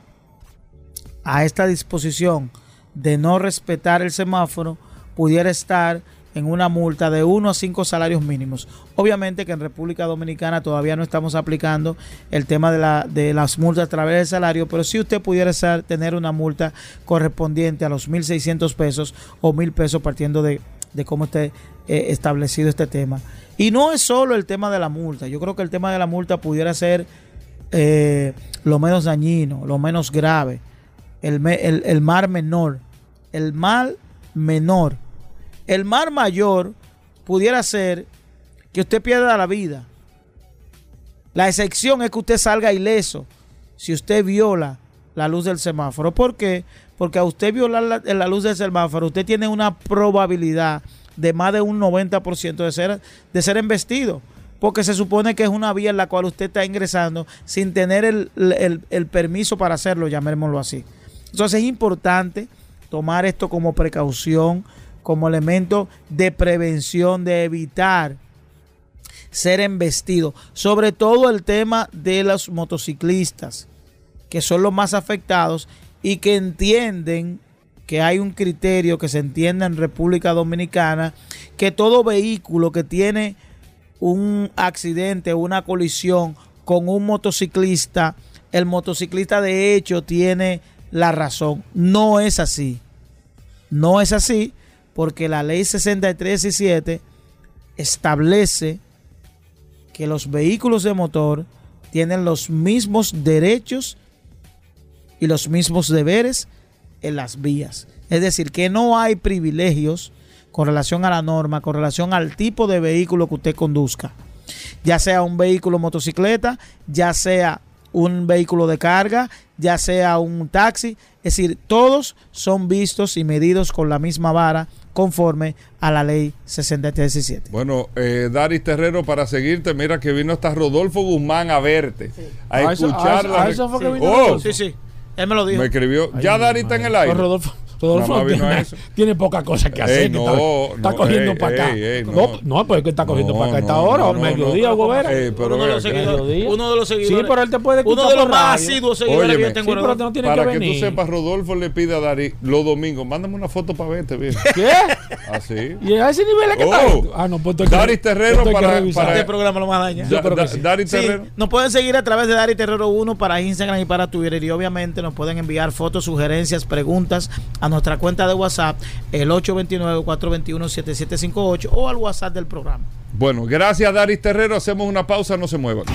a esta disposición de no respetar el semáforo pudiera estar en una multa de 1 a 5 salarios mínimos. Obviamente que en República Dominicana todavía no estamos aplicando el tema de las multas a través del salario, pero si usted pudiera ser- tener una multa correspondiente a los 1.600 pesos o 1.000 pesos partiendo de, de cómo esté eh, establecido este tema. Y no es solo el tema de la multa, yo creo que el tema de la multa pudiera ser eh, lo menos dañino, lo menos grave, el, el mar menor, el mal menor. El mar mayor pudiera ser que usted pierda la vida. La excepción es que usted salga ileso si usted viola la luz del semáforo. ¿Por qué? Porque a usted violar la, luz del semáforo, usted tiene una probabilidad de más de un 90% de ser, de ser embestido. Porque se supone que es una vía en la cual usted está ingresando sin tener el, el- el permiso para hacerlo, llamémoslo así. Entonces es importante tomar esto como precaución, como elemento de prevención, de evitar ser embestido. Sobre todo el tema de los motociclistas, que son los más afectados y que entienden que hay un criterio que se entiende en República Dominicana, que todo vehículo que tiene un accidente, una colisión con un motociclista, el motociclista de hecho tiene la razón. No es así. No es así porque la ley 6317 establece que los vehículos de motor tienen los mismos derechos y los mismos deberes en las vías. Es decir, que no hay privilegios con relación a la norma, con relación al tipo de vehículo que usted conduzca. Ya sea un vehículo motocicleta, ya sea un vehículo de carga, ya sea un taxi. Es decir, todos son vistos y medidos con la misma vara conforme a la ley 6317. Bueno, eh, Daris Terrero, para seguirte, mira que vino hasta Rodolfo Guzmán a verte, a Ah, eso- escuchar la- eso fue que vino Oh. Sí, sí. Él me lo dijo. Me escribió. Ya Ay, Daris está en el aire. Rodolfo, Rodolfo tiene, tiene poca cosa que Ey, hacer. que está, está no, cogiendo para acá. ey, no, no. no, pues es que está cogiendo No, para acá esta no, hora, no, o mediodía, pero uno, uno de los seguidores. Sí, pero él te puede Uno de los por más asiduos seguidores Óyeme. que yo tengo. Sí, en pero Rodolfo. no tiene Para que tú sepas, Rodolfo le pide a Daris los domingos, mándame una foto para verte, bien. ¿Qué? Así. ¿Y a ese nivel es que Oh. está esto? Ah, no, pues Daris Terrero para- revisar. para- Este programa lo más daña. Da- creo que da- sí. Daris Sí, Terrero. nos pueden seguir a través de Dari Terrero 1 para Instagram y para Twitter y obviamente nos pueden enviar fotos, sugerencias, preguntas a nuestra cuenta de WhatsApp el 829-421-7758 o al WhatsApp del programa. Bueno, gracias Daris Terrero. Hacemos una pausa, no se muevan.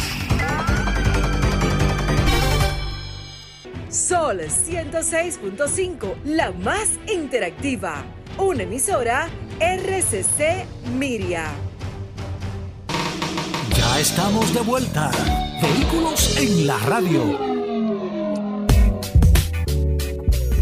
Sol 106.5, la más interactiva. Una emisora RCC Miria. Ya estamos de vuelta. Vehículos en la radio.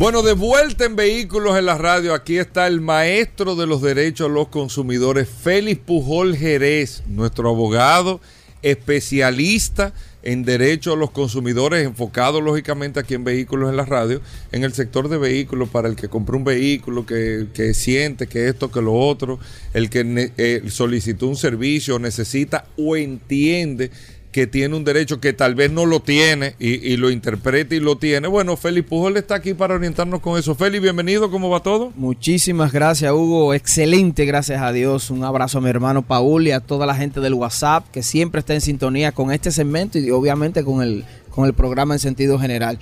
Bueno, de vuelta en Vehículos en la Radio, aquí está el maestro de los derechos a los consumidores, Félix Pujol Jerez, nuestro abogado especialista en derecho a los consumidores, enfocado lógicamente aquí en Vehículos en la Radio, en el sector de vehículos, para el que compró un vehículo, que, que siente que esto, que lo otro, el que eh, solicitó un servicio, necesita o entiende que tiene un derecho que tal vez no lo tiene y, y lo interpreta y lo tiene. Bueno, Félix Pujol está aquí para orientarnos con eso. Félix, bienvenido, ¿cómo va todo? Muchísimas gracias, Hugo. Excelente, gracias a Dios. Un abrazo a mi hermano Paul y a toda la gente del WhatsApp que siempre está en sintonía con este segmento y obviamente con el, con el programa en sentido general.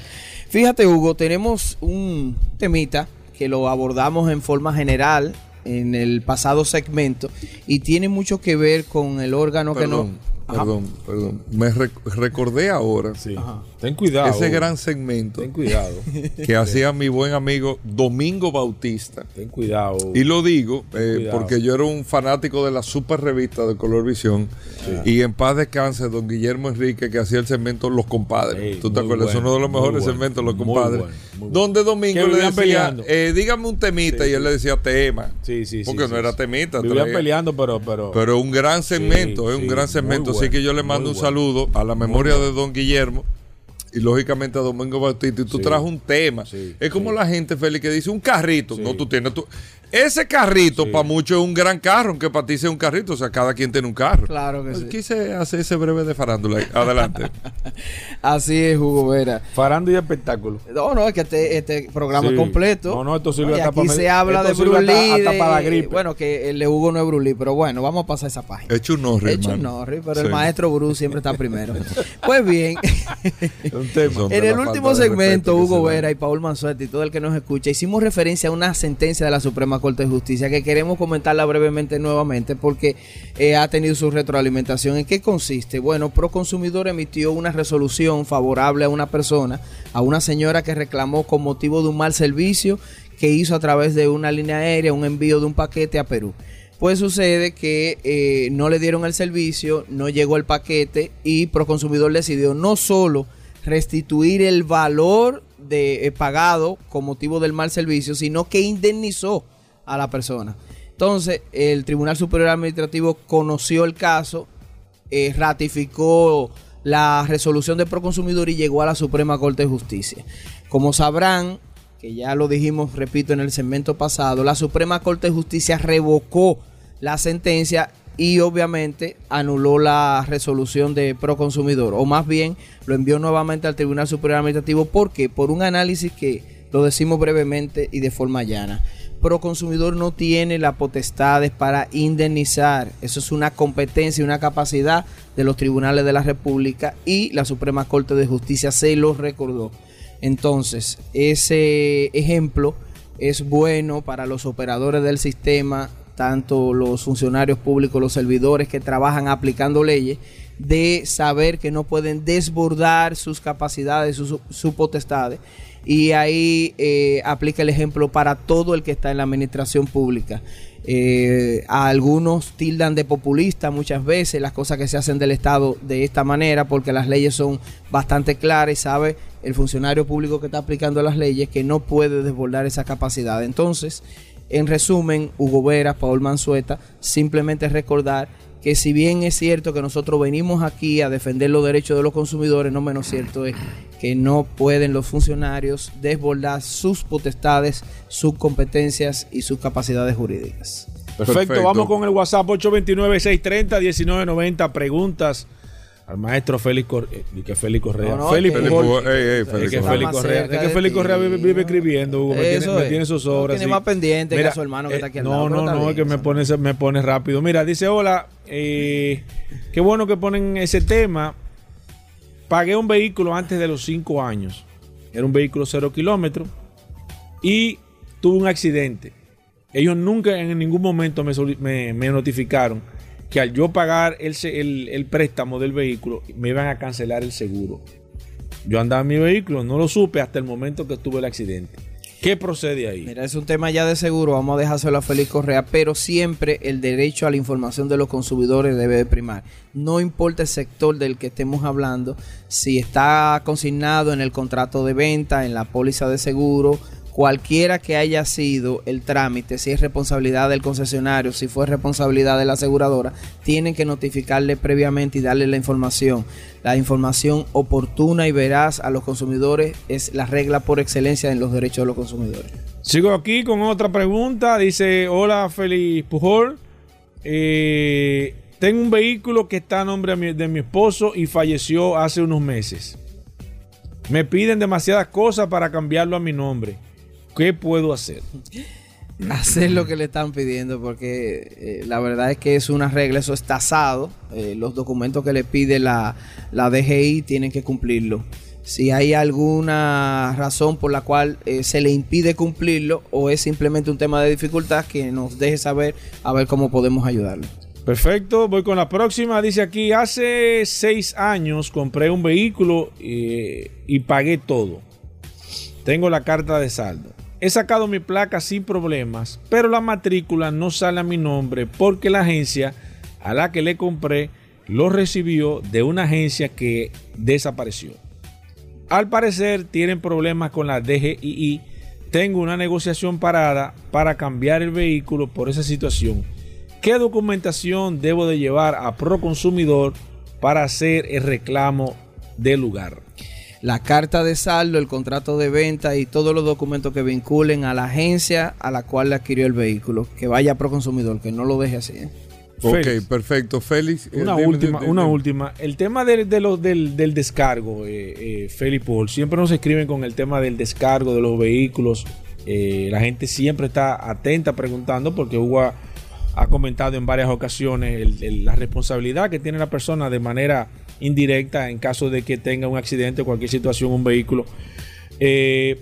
Fíjate, Hugo, tenemos un temita que lo abordamos en forma general en el pasado segmento y tiene mucho que ver con el órgano que no... Perdón, perdón, perdón. Me rec- recordé ahora Sí. Ten cuidado. ese gran segmento Ten cuidado. que hacía mi buen amigo Domingo Bautista. Ten cuidado. Y lo digo eh, Cuidado. porque yo era un fanático de la super revista de Color Visión. Y en paz descanse, don Guillermo Enrique, que hacía el segmento Los Compadres. ¿Tú te acuerdas? Es uno de los mejores bueno, segmentos, Los muy Compadres. bueno, muy bueno. Donde Domingo le decía, peleando. eh, dígame un temita, y él le decía tema. Sí, sí, sí. Porque sí, no era temita. Vivían traía- peleando, pero. Pero, Pero un gran segmento, es un gran segmento. Así que yo le mando un saludo a la memoria de don Guillermo y lógicamente a Domingo Bautista. Y tú Sí. traes un tema. Sí, es como sí. la gente, Félix, que dice un carrito. No, tú tienes tu. Ese carrito Sí. para muchos es un gran carro, aunque para ti sea un carrito. O sea, cada quien tiene un carro. Claro que Pues sí. Quise hacer ese breve de farándula. ahí. Adelante. Así es, Hugo Vera. Farando y espectáculo. No, no, es que este, este programa Sí. es completo. No, no, esto sirve Y hasta aquí para se habla de hasta- hasta para la gripe. Bueno, que el de Hugo no es Bruce Lee, pero bueno, vamos a pasar esa página. Hecho un Hecho. Norris, pero el maestro Bruce siempre está primero. Pues bien, un tema. En el último segmento, Hugo. Vera y Paul Manzueto y todo el que nos escucha, hicimos referencia a una sentencia de la Suprema Corte de Justicia que queremos comentarla brevemente nuevamente porque eh, ha tenido su retroalimentación. ¿En qué consiste? Bueno, Proconsumidor emitió una resolución favorable a una persona, a una señora que reclamó con motivo de un mal servicio que hizo a través de una línea aérea un envío de un paquete a Perú. Pues sucede que eh, no le dieron el servicio, no llegó el paquete y Proconsumidor decidió no solo restituir el valor de eh, pagado con motivo del mal servicio, sino que indemnizó a la persona. Entonces, el Tribunal Superior Administrativo conoció el caso, eh, ratificó la resolución de Proconsumidor y llegó a la Suprema Corte de Justicia. Como sabrán, que ya lo dijimos, repito, en el segmento pasado, la Suprema Corte de Justicia revocó la sentencia y obviamente anuló la resolución de Proconsumidor, o más bien lo envió nuevamente al Tribunal Superior Administrativo porque por un análisis que lo decimos brevemente y de forma llana. Proconsumidor no tiene las potestades para indemnizar. Eso es una competencia y una capacidad de los tribunales de la República y la Suprema Corte de Justicia se lo recordó. Entonces, ese ejemplo es bueno para los operadores del sistema, tanto los funcionarios públicos, los servidores que trabajan aplicando leyes, de saber que no pueden desbordar sus capacidades, sus, sus potestades. Y ahí eh, aplica el ejemplo para todo el que está en la administración pública. Eh, a algunos tildan de populista muchas veces las cosas que se hacen del Estado de esta manera porque las leyes son bastante claras y sabe el funcionario público que está aplicando las leyes que no puede desbordar esa capacidad. Entonces, en resumen, Hugo Vera, Paul Manzueta, simplemente recordar que si bien es cierto que nosotros venimos aquí a defender los derechos de los consumidores, no menos cierto es que no pueden los funcionarios desbordar sus potestades, sus competencias y sus capacidades jurídicas. Perfecto, Perfecto. vamos con el WhatsApp 829-630-1990. Preguntas al maestro Félix Correa. que Félix Correa. No, no, Félix que- Pujol. Que Correa. Félix es que Félix. Correa vive, vive escribiendo, Hugo. Me tiene, me sus No horas. tiene sí. más pendiente que Mira, a su hermano que eh, está aquí al No, lado, no, no, es que me pone, me pone rápido. Mira, dice, hola, eh, qué bueno que ponen ese tema. Pagué un vehículo antes de los 5 años. Era un vehículo cero kilómetros. Y tuve un accidente. Ellos nunca en ningún momento me, soli- me- me notificaron que al yo pagar el, préstamo del vehículo me iban a cancelar el seguro. Yo andaba en mi vehículo, no lo supe hasta el momento que tuve el accidente. ¿Qué procede ahí? Mira, es un tema ya de seguro, vamos a dejárselo a Félix Correa, pero siempre el derecho a la información de los consumidores debe de primar. No importa el sector del que estemos hablando, si está consignado en el contrato de venta, en la póliza de seguro, cualquiera que haya sido el trámite, si es responsabilidad del concesionario, si fue responsabilidad de la aseguradora, tienen que notificarle previamente y darle la información. La información oportuna y veraz a los consumidores es la regla por excelencia en los derechos de los consumidores. Sigo aquí con otra pregunta. Dice, hola Félix Pujol. Eh, tengo un vehículo que está a nombre de mi esposo y falleció hace unos meses. Me piden demasiadas cosas para cambiarlo a mi nombre. ¿Qué puedo hacer? hacer lo que le están pidiendo porque eh, la verdad es que es una regla, eso es tasado, eh, los documentos que le pide la, la DGI tienen que cumplirlo. si hay alguna razón por la cual eh, se le impide cumplirlo o es simplemente un tema de dificultad, que nos deje saber a ver cómo podemos ayudarle. Perfecto, voy con la próxima. Dice aquí, hace seis años compré un vehículo eh, y pagué todo. Tengo la carta de saldo. He sacado mi placa sin problemas, pero la matrícula no sale a mi nombre porque la agencia a la que le compré lo recibió de una agencia que desapareció. Al parecer tienen problemas con la DGII. Tengo una negociación parada para cambiar el vehículo por esa situación. ¿Qué documentación debo de llevar a Proconsumidor para hacer el reclamo del lugar? La carta de saldo, el contrato de venta y todos los documentos que vinculen a la agencia a la cual le adquirió el vehículo. Que vaya a Proconsumidor, que no lo deje así. ¿eh? Ok, perfecto. Félix. eh, Una dime, última, dime, una última. El tema de, de lo- del, del descargo, eh, eh, Félix Paul. Siempre nos escriben con el tema del descargo de los vehículos. Eh, la gente siempre está atenta preguntando porque Hugo ha, ha comentado en varias ocasiones el- el- la responsabilidad que tiene la persona de manera indirecta en caso de que tenga un accidente o cualquier situación, un vehículo. Eh,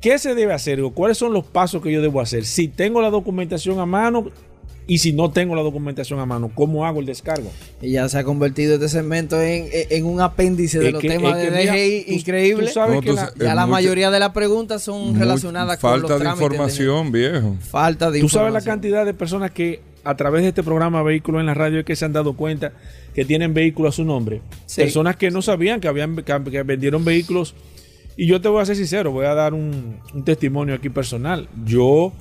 ¿Qué se debe hacer? o ¿Cuáles son los pasos que yo debo hacer? Si tengo la documentación a mano y si no tengo la documentación a mano, ¿cómo hago el descargo? Y ya se ha convertido este segmento en, en un apéndice de Es los que- temas de DGI tú- increíble. tú sabes No, que tú la- sa- ya la mayoría de las preguntas son relacionadas con Falta los de trámites información, viejo. Falta de Tú sabes la información. cantidad de personas que a través de este programa Vehículos en la Radio es que se han dado cuenta que tienen vehículos a su nombre. Sí. Personas que no sabían que habían que, vendieron vehículos. Y yo te voy a ser sincero, voy a dar un, un testimonio aquí personal. Yo,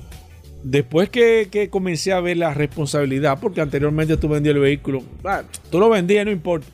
después que, que comencé a ver la responsabilidad, porque anteriormente tú vendías el vehículo, ah, tú lo vendías, no importa.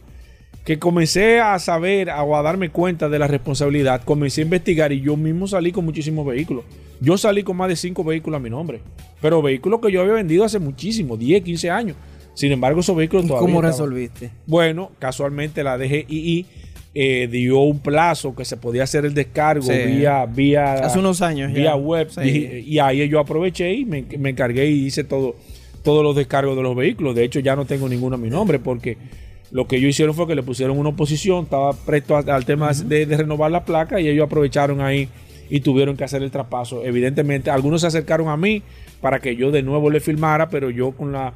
Que comencé a saber o a darme cuenta de la responsabilidad, comencé a investigar y yo mismo salí con muchísimos vehículos. Yo salí con más de cinco vehículos a mi nombre, pero vehículos que yo había vendido hace muchísimo, 10, 15 años. Sin embargo, esos vehículos ¿Y todavía cómo estaban. resolviste? Bueno, casualmente la DGII eh, dio un plazo que se podía hacer el descargo Sí. vía, vía, Hace unos años vía ya. web. Sí. Y, y ahí yo aproveché y me, me encargué y hice todo, todos los descargos de los vehículos. De hecho, ya no tengo ninguno a mi nombre porque lo que ellos hicieron fue que le pusieron una oposición, estaba presto al tema de, de renovar la placa y ellos aprovecharon ahí y tuvieron que hacer el traspaso. Evidentemente, algunos se acercaron a mí para que yo de nuevo le filmara, pero yo con la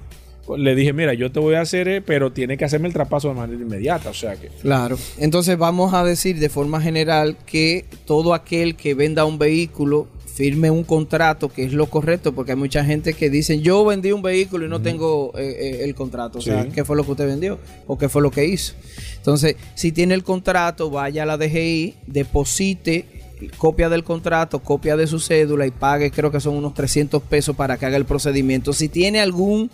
le dije, mira, yo te voy a hacer, eh, pero tiene que hacerme el traspaso de manera inmediata. O sea que Claro. Entonces vamos a decir de forma general que todo aquel que venda un vehículo firme un contrato que es lo correcto porque hay mucha gente que dicen yo vendí un vehículo y no tengo eh, eh, el contrato. O sea. ¿qué fue lo que usted vendió? ¿O qué fue lo que hizo? Entonces, si tiene el contrato, vaya a la DGI, deposite copia del contrato, copia de su cédula y pague, creo que son unos 300 pesos para que haga el procedimiento. Si tiene algún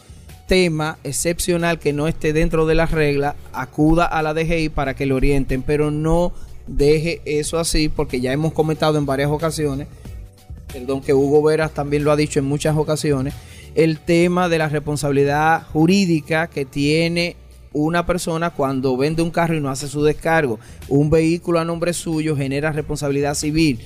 tema excepcional que no esté dentro de las reglas, acuda a la DGI para que le orienten, pero no deje eso así porque ya hemos comentado en varias ocasiones, perdón que Hugo Veras también lo ha dicho en muchas ocasiones, el tema de la responsabilidad jurídica que tiene una persona cuando vende un carro y no hace su descargo. Un vehículo a nombre suyo genera responsabilidad civil.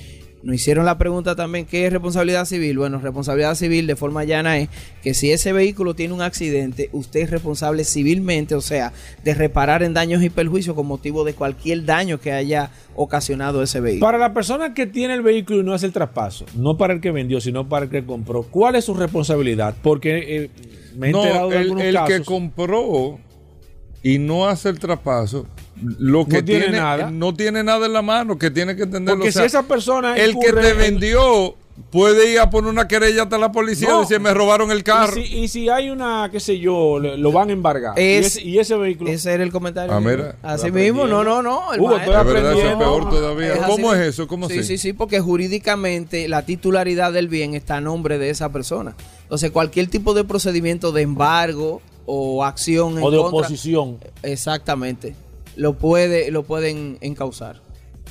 Nos hicieron la pregunta también, ¿qué es responsabilidad civil? Bueno, responsabilidad civil de forma llana es que si ese vehículo tiene un accidente, usted es responsable civilmente, o sea, de reparar en daños y perjuicios con motivo de cualquier daño que haya ocasionado ese vehículo. para la persona que tiene el vehículo y no hace el traspaso, no para el que vendió, sino para el que compró, ¿cuál es su responsabilidad? Porque eh, me he enterado No, de el, algunos el casos. que compró y no hace el traspaso, lo que tiene tiene, nada. no tiene nada en la mano, que tiene que entenderlo. Porque O sea, si esa persona el que te en- vendió puede ir a poner una querella hasta la policía No. y decir me robaron el carro. Y si, y si hay una, qué sé yo, lo van a embargar. Es- y, ese, y ese vehículo. Ese era el comentario. Ah, mira. Así mismo, no, no, no. el Hugo, De verdad, eso es peor todavía. ¿Cómo es eso? ¿Cómo sí, así? sí, sí, porque jurídicamente la titularidad del bien está a nombre de esa persona. Entonces, cualquier tipo de procedimiento de embargo o acción en o de contra- oposición. Exactamente. Lo puede, lo pueden encauzar.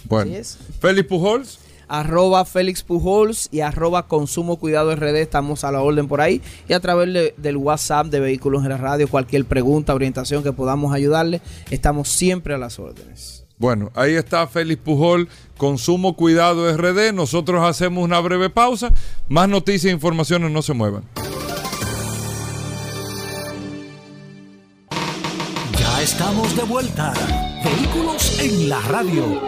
Bueno, Así es. Félix Pujols, Arroba Félix Pujols y arroba Consumo Cuidado RD. Estamos a la orden por ahí. Y a través de- del WhatsApp de Vehículos en la Radio, cualquier pregunta, orientación que podamos ayudarle, estamos siempre a las órdenes. Bueno, ahí está Félix Pujol, Consumo Cuidado RD. Nosotros hacemos una breve pausa. Más noticias e informaciones, no se muevan. Estamos de vuelta. Vehículos en la radio.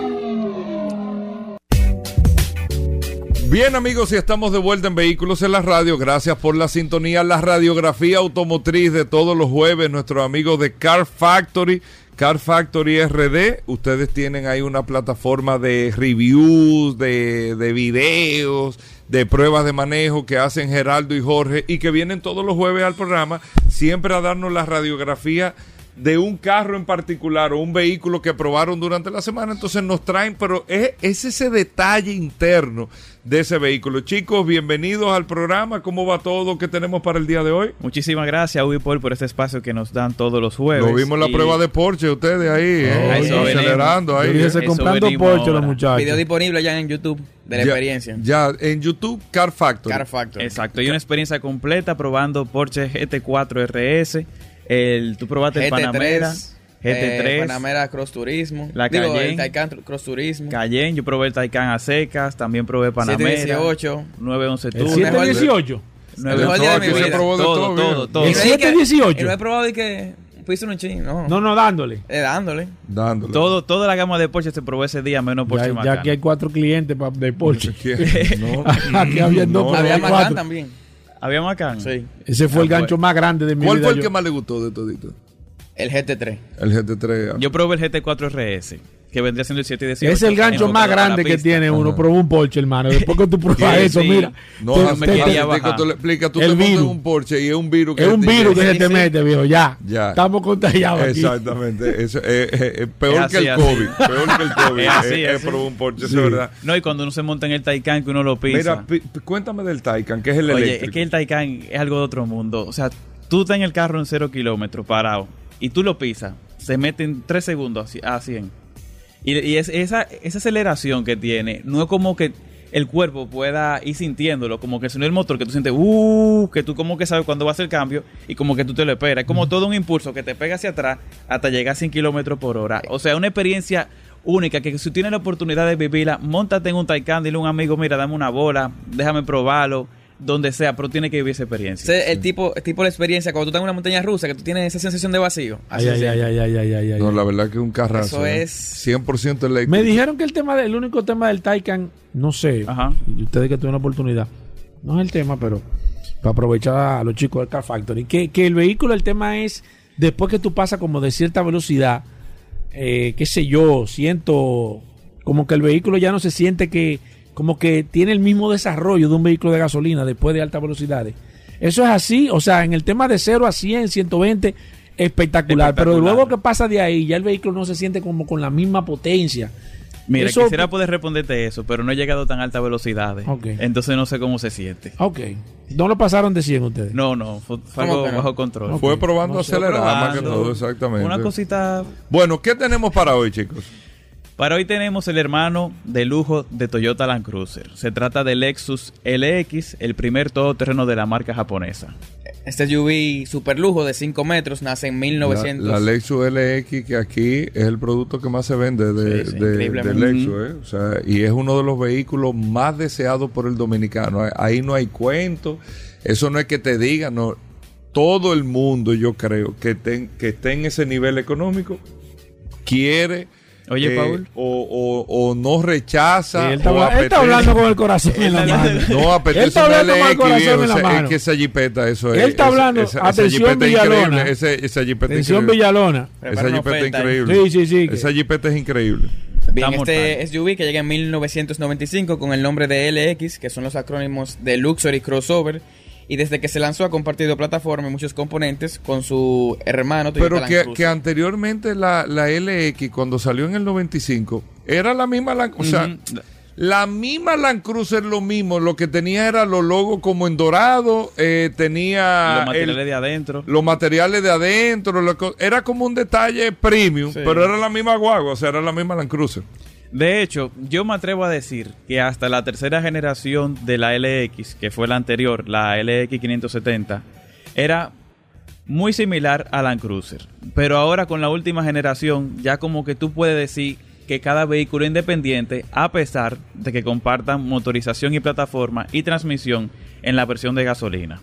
Bien amigos, y estamos de vuelta en Vehículos en la Radio. Gracias por la sintonía. La radiografía automotriz de todos los jueves, nuestros amigos de Car Factory. Car Factory RD, ustedes tienen ahí una plataforma de reviews, de, de videos, de pruebas de manejo que hacen Geraldo y Jorge y que vienen todos los jueves al programa, siempre a darnos la radiografía de un carro en particular o un vehículo que probaron durante la semana, entonces nos traen, pero es, es ese detalle interno de ese vehículo. Chicos, bienvenidos al programa. ¿Cómo va todo que tenemos para el día de hoy? Muchísimas gracias, Ubi Paul, por este espacio que nos dan todos los jueves. Lo vimos la Y- prueba de Porsche, ustedes ahí, eh, eso acelerando ahí. eh. Comprando Porsche los muchachos. Video disponible ya en YouTube de la Ya- experiencia. Ya, en YouTube, Car Factory. Car Factory. Exacto, y una experiencia completa probando Porsche GT4 RS. El, tú probaste el Panamera, GT3, eh, Panamera Cross Turismo. La Digo, Cayenne. el Taycan Cross Turismo. Cayenne, yo probé el Taycan a secas, también probé Panamera. 718. 911 El Turbo. 718. El mejor día de mi vida. todo, todo, todo. Y no es que- 718. Y no he probado de que puse un chin, no. No, no, dándole. Eh, dándole. Dándole. Todo, toda la gama de Porsche se probó ese día, menos Porsche Ya, ya Macan. aquí hay cuatro clientes de Porsche. No. aquí había dos, pero Había hay Macan cuatro. también. ¿Había Macan? Sí. Ese fue el Ah, gancho pues. más grande de mi ¿Cuál vida. fue el yo. que más le gustó de todito? El GT3. El GT3. Yo probé el GT4 RS, que vendría siendo el 718. Es el gancho más grande que tiene uno. Probó un Porsche, hermano. Después que tú pruebas Sí, eso, sí. mira. No, te- te- que te- quería así que bajar. tú le explicas, tú El te virus. un Porsche y es un virus que es un te- virus que se te mete, viejo. Ya. Ya. Estamos contagiados aquí. Exactamente. Eso, eh, eh, peor Es que así, el así. COVID. Peor que el COVID. Es así, así. probó un Porsche, Sí. eso es verdad. No, y cuando uno se monta en el Taycan, que uno lo pisa. Mira, pi- cuéntame del Taycan, que es el Oye, eléctrico. es que el Taycan es algo de otro mundo. O sea, tú estás en el carro en cero kilómetros parado y tú lo pisas, se mete en tres segundos a 100. Y, y es, esa, esa aceleración que tiene, no es como que el cuerpo pueda ir sintiéndolo, como que sino el motor que tú sientes, uh, que tú como que sabes cuándo va a hacer el cambio y como que tú te lo esperas. Es como todo un impulso que te pega hacia atrás hasta llegar a 100 kilómetros por hora. O sea, una experiencia única que si tienes la oportunidad de vivirla, montate en un Taycan, dile a un amigo, mira, dame una bola, déjame probarlo, donde sea, pero tiene que vivir esa experiencia. El tipo, el tipo de experiencia cuando tú estás en una montaña rusa, que tú tienes esa sensación de vacío. Ay, ay, ay, ay, ay, ay, ay, ay. No, la verdad que es un carrazo. Eso ¿eh? es- 100% eléctrico. Me dijeron que el tema del, el único tema del Taycan, no sé, Ajá. y ustedes que tuvieron la oportunidad, no es el tema, pero para aprovechar a los chicos del Car Factory, que, que el vehículo, el tema es, después que tú pasas como de cierta velocidad, eh, qué sé yo, siento como que el vehículo ya no se siente que, como que tiene el mismo desarrollo de un vehículo de gasolina después de altas velocidades. Eso es así, o sea, en el tema de 0 a 100, 120, espectacular, pero Espectacular. luego que pasa de ahí, ya el vehículo no se siente como con la misma potencia. Mira, Eso- quisiera poder responderte eso, pero no he llegado a tan altas velocidades. Entonces no sé cómo se siente. Ok. ¿No lo pasaron de 100 ustedes? No, no, fue, fue ¿Cómo algo no? bajo control. Fue probando No sé, acelerar más que todo, exactamente. Una cosita. Bueno, ¿qué tenemos para hoy, chicos? Para hoy tenemos el hermano de lujo de Toyota Land Cruiser. Se trata del Lexus LX, el primer todoterreno de la marca japonesa. Este SUV super lujo de 5 metros nace en 1900. La, la Lexus LX, que aquí es el producto que más se vende de, Sí, sí, de- de increíblemente. Lexus, ¿eh? O sea, y es uno de los vehículos más deseados por el dominicano. Ahí no hay cuento. Eso no es que te digan, no. Todo el mundo, yo creo, que, ten- que esté en ese nivel económico, quiere. Oye, eh, Paul. O, o- o no rechaza. Sí, él, está, o él está hablando con el corazón en la mano. No, apetece Él está hablando con el LX, corazón en la esa- mano. Es que esa jipeta, eso es. Él está esa- hablando, esa- esa atención, jipeta es Villalona. ese- esa jipeta es Atención increíble. Villalona. Esa jipeta es ahí. increíble. Sí, sí, sí. Esa jipeta es increíble. Bien, Está este mortal. SUV que llega en 1995 con el nombre de LX, que son los acrónimos de Luxury Crossover, y desde que se lanzó ha compartido plataforma y muchos componentes con su hermano Toyota Pero Land que, Cruiser. que anteriormente la, la LX, cuando salió en el 95, era la misma Land O sea, la misma Land Cruiser, lo mismo. Lo que tenía era los logos como en dorado, eh, tenía. Los materiales el- de adentro. los materiales de adentro, era como un detalle premium, Sí. pero era la misma guagua, o sea, era la misma Land Cruiser. De hecho, yo me atrevo a decir que hasta la tercera generación de la LX, que fue la anterior, la LX 570, era muy similar a Land Cruiser. Pero ahora con la última generación, ya como que tú puedes decir que cada vehículo independiente, a pesar de que compartan motorización y plataforma y transmisión en la versión de gasolina.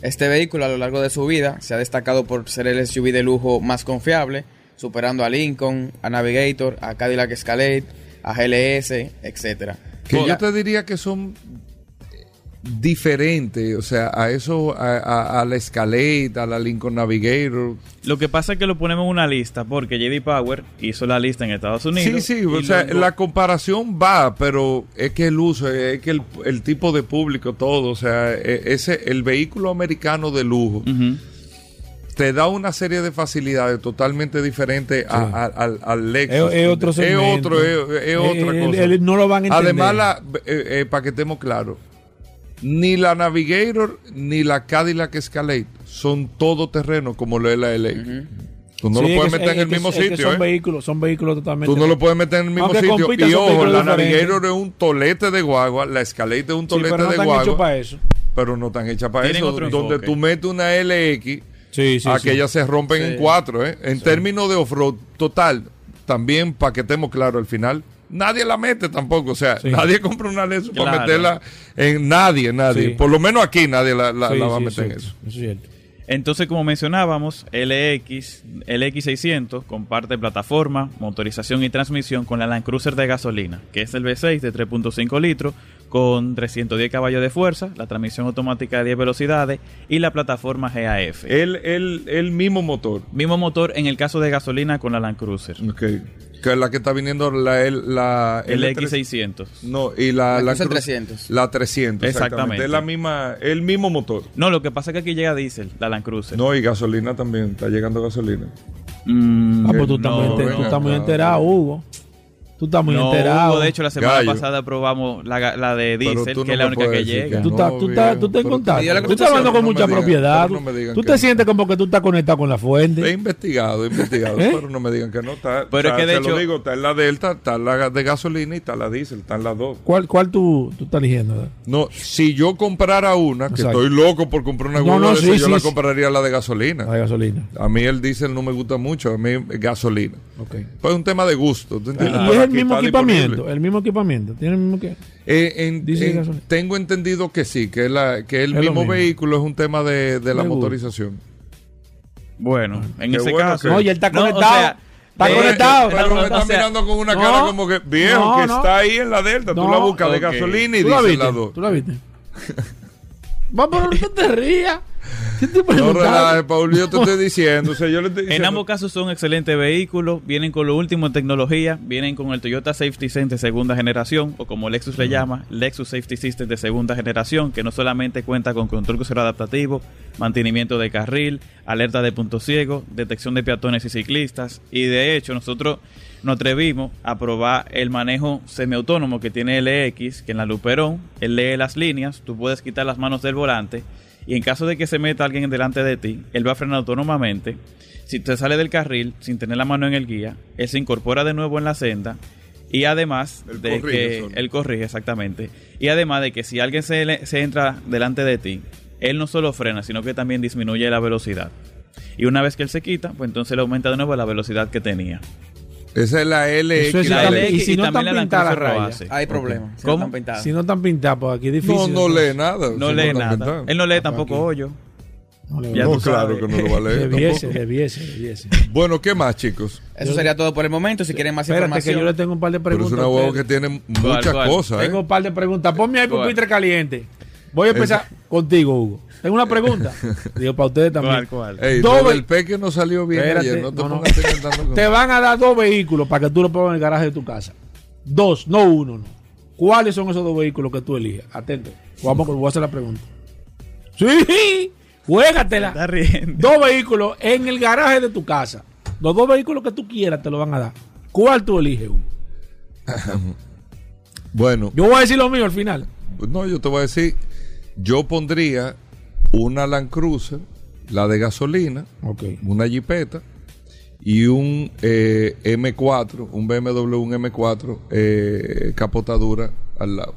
Este vehículo a lo largo de su vida se ha destacado por ser el SUV de lujo más confiable, superando a Lincoln, a Navigator, a Cadillac Escalade, a GLS, etcétera. Que yo te diría que son diferentes, o sea, a eso, a, a- a la Escalade, a la Lincoln Navigator. Lo que pasa es que lo ponemos en una lista porque JD Power hizo la lista en Estados Unidos. Sí, sí, o sea, luego- la comparación va, pero es que el uso, es que el, el tipo de público, todo, o sea, e- ese, el vehículo americano de lujo Ujú. Te da una serie de facilidades totalmente diferentes a- a- al, al Lexus. Es- es otro Es segmento. otro, es, es otra cosa. el- no lo van a entender. Además, la, eh, eh, para que estemos claros, ni la Navigator ni la Cadillac Escalade son todoterreno como lo es la LX. Tú no Sí, lo es puedes meter en el mismo es que sitio. Son ¿eh? vehículos, son vehículos totalmente. Tú no lo puedes meter en el mismo Aunque sitio. Y ojo, la. Navigator es un tolete de guagua, la Escalade es un Sí, tolete pero no de están guagua. hechos para eso. Pero no están hechas para eso. Donde tú metes una LX, Sí, sí, sí. aquellas se rompen Sí. en cuatro. ¿eh? En términos de off-road, total, también para que estemos claros al final, nadie la mete tampoco. O sea, Sí. nadie compra una Lexus para meterla en nadie, nadie. Sí. Por lo menos aquí nadie la, la- Sí, la va a meter sí, en eso. es cierto. Entonces, como mencionábamos, LX, LX600 comparte plataforma, motorización y transmisión con la Land Cruiser de gasolina, que es el V6 de 3.5 litros con 310 caballos de fuerza, la transmisión automática de 10 velocidades y la plataforma GAF. El, el, el mismo motor. Mismo motor en el caso de gasolina con la Land Cruiser. Ok. Que es la que está viniendo la, el- la El L3. X600. No, y la, La la Cruiser Cruz- 300. La 300, exactamente. Exactamente. Es la misma, el mismo motor. No, lo que pasa es que aquí llega diésel, la Land Cruiser. No, y gasolina también. Está llegando gasolina. Mm, Ah, pues tú estás, no, estás muy enterado, Hugo. Tú estás muy no, enterado. Hugo, de hecho, la semana Gallo. pasada probamos la, la de tú que no es la única que llega. Tú No, estás, tú estás, tú estás en viejo, contacto. pero- Tú estás hablando con mucha digan- propiedad. Tú que te no. sientes como que tú estás conectado con la He fuente. investigado, he investigado, ¿Eh? pero no me digan que no. Está, Pero es que de te hecho- lo digo, está en la Delta, está en la de gasolina y está en la diésel, está en las dos. ¿Cuál, cuál tú, tú estás eligiendo? No, si yo comprara una, que Exacto. estoy loco por comprar una No, sí, esas, yo sí, la sí. compraría la de gasolina. La de gasolina. A mí el diésel no me gusta mucho, a mí gasolina. Ok. Pues es un tema de gusto. ¿tú entiendes? El mismo equipamiento. disponible. El mismo equipamiento. Tiene el mismo que. Eh, en- en- tengo entendido que sí, que, la, que el Es mismo mismo. vehículo es un tema de, de la Seguro. motorización. Bueno, en Qué ese bueno caso. Oye, él está No, o conectado. sea, está eh, conectado. Pero está me está mirando con una No, cara como que, viejo, no, que no. está ahí en la Delta. Tú la buscas de gasolina y ¿Tú la dices dos. ¿Tú la viste? Va, pero no te rías. ¿Qué te No Paul, yo te estoy diciendo. O sea, yo le estoy En ambos casos son excelentes vehículos, vienen con lo último en tecnología, vienen con el Toyota Safety Sense de segunda generación, o como Lexus le llama, Lexus Safety System de segunda generación, que no solamente cuenta con control crucero adaptativo, mantenimiento de carril, alerta de punto ciego, detección de peatones y ciclistas, y de hecho nosotros nos atrevimos a probar el manejo semiautónomo que tiene LX, que en la Luperón, él lee las líneas, tú puedes quitar las manos del volante, y en caso de que se meta alguien delante de ti, él va a frenar autónomamente. Si te sale del carril sin tener la mano en el guía, él se incorpora de nuevo en la senda y además Él de corrige que él corrige exactamente. Y además de que si alguien se, se entra delante de ti, él no solo frena, sino que también disminuye la velocidad. Y una vez que él se quita, pues entonces le aumenta de nuevo la velocidad que tenía. Esa es la LX. Eso es La LX y si no también están la pintadas las rayas. Hay problemas. si no ¿Cómo? están pintadas. Si no están pintadas, pues aquí es difícil. no, no lee nada. No si lee nada. pintadas. Él no lee tampoco aquí. hoyo. No Ya no, claro sabes. que no lo va a leer. Debiese, tampoco. debiese, debiese. Bueno, ¿qué más, chicos? Eso sería todo por el momento. Si quieren más Espérate, que información. yo le tengo un par de Pero es preguntas. una huevo que tiene muchas cosas, ¿eh? Tengo un par de preguntas. Ponme ahí pupitre caliente. Voy a empezar contigo, Hugo. Tengo una pregunta. Digo, para ustedes también. ¿Cuál, cuál? Ey, Dos lo ve- del peque no salió bien Espérate, ayer. No te no, no. pongas inventando con- Te van a dar dos vehículos para que tú lo pongas en el garaje de tu casa. Dos, no uno, no. ¿Cuáles son esos dos vehículos que tú eliges? Atento. Vamos, voy a hacer la pregunta. Sí, juégatela. Está riendo. Dos vehículos en el garaje de tu casa. Los dos vehículos que tú quieras te lo van a dar. ¿Cuál tú eliges, Hugo? Bueno, Yo voy a decir lo mío al final. no, yo te voy a decir, yo pondría una Land Cruiser, la de gasolina, una Jeepeta y un eh, M4, un BMW, un M4 eh, capotadura al lado.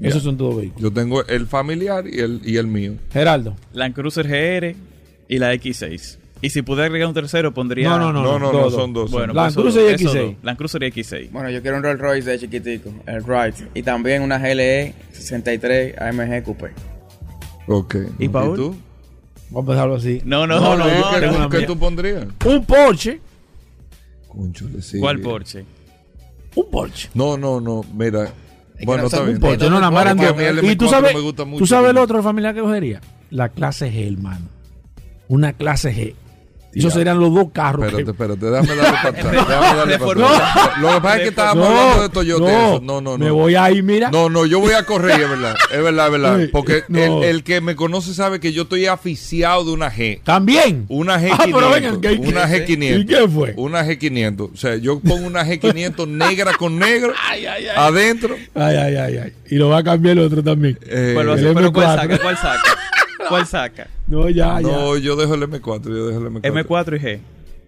Esos son todos vehículos. Yo tengo el familiar y el, y el mío. Geraldo. Land Cruiser GR y la X6. Y si pudiera agregar un tercero, pondría. No, no, no. No, no, no, dos, son dos. Bueno, Land Cruiser y esos X6. dos. Land Cruiser y X6. Bueno, yo quiero un Rolls Royce de chiquitico, el Wright. Y también una GLE 63 AMG Coupé. Ok. ¿Y Paul? tú? Vamos a dejarlo así. No, no, No, no. no, no, ¿qué, tú pondrías? Un Porsche. Sí. ¿Cuál Porsche? Un Porsche. No, no, no. Mira, Bueno, está bien. Porsche, no, nada más Y tú M4 sabes, me gusta mucho tú sabes el otro familiar que cogería. La clase G, hermano. Una clase G. Esos serían los dos carros. Espérate, que- espérate, déjame darle para atrás. Déjame darle para No. atrás. Lo que pasa es que estábamos No, hablando de Toyota. no, eso. No, no, no. Me voy ahí, mira. No, no, yo voy a correr, es verdad. Es verdad, es verdad. Ay, Porque no. el, el que me conoce sabe que yo estoy aficiado de una G. También. Una G500. Ah, pero vengan, ¿qué- qué- una G500. ¿Y qué fue? Una G500. O sea, yo pongo una G500 negra con negro adentro. Ay, ay, ay, ay. Y lo va a cambiar el otro también. Eh, ¿Cuál va a el? ¿Pero cuál M4. saca? ¿Cuál saca? ¿Cuál saca? No, ya, no, yo dejo el M4. Yo dejo el M4. M4 y G.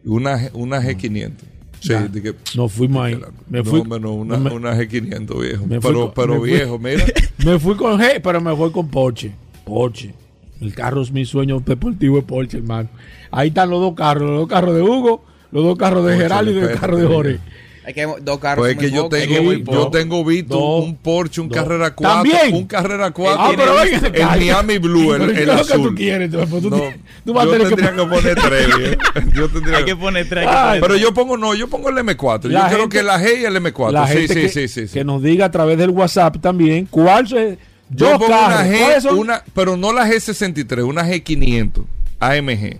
Una, G- una G500. Sí, Ya. de que- Nos fuimos ahí. Me no, fui, hombre, no, una, me- una G500 viejo. me Pero, con- pero me fui- viejo, mira. Me fui con G, pero me fui con Porsche. Porsche. El carro es mi sueño deportivo de Porsche, hermano. Ahí están los dos carros, los dos carros de Hugo, los dos carros de Geraldo y el carro de Jorge. Hay que dos carros. Pues es que yo tengo, Es muy yo tengo visto Dos, un Porsche, un dos. Carrera 4, ¿También? un Carrera 4, Ah, pero venga, ese el. Miami Blue, el, el ¿qué es que azul. tú quieres? Tú, pues tú No, tú vas a yo tener que tendría que, pon- poner tres, viejo. Yo tendría Hay que poner tres. hay que Ay, poner Pero yo pongo, no, yo pongo el M4. La yo creo que la G y el M4. La sí, gente sí, que, sí, sí, sí. que nos diga a través del WhatsApp también cuál es. Yo pongo carros. una ¿Cuáles G, una, pero no la G63, una G500 AMG.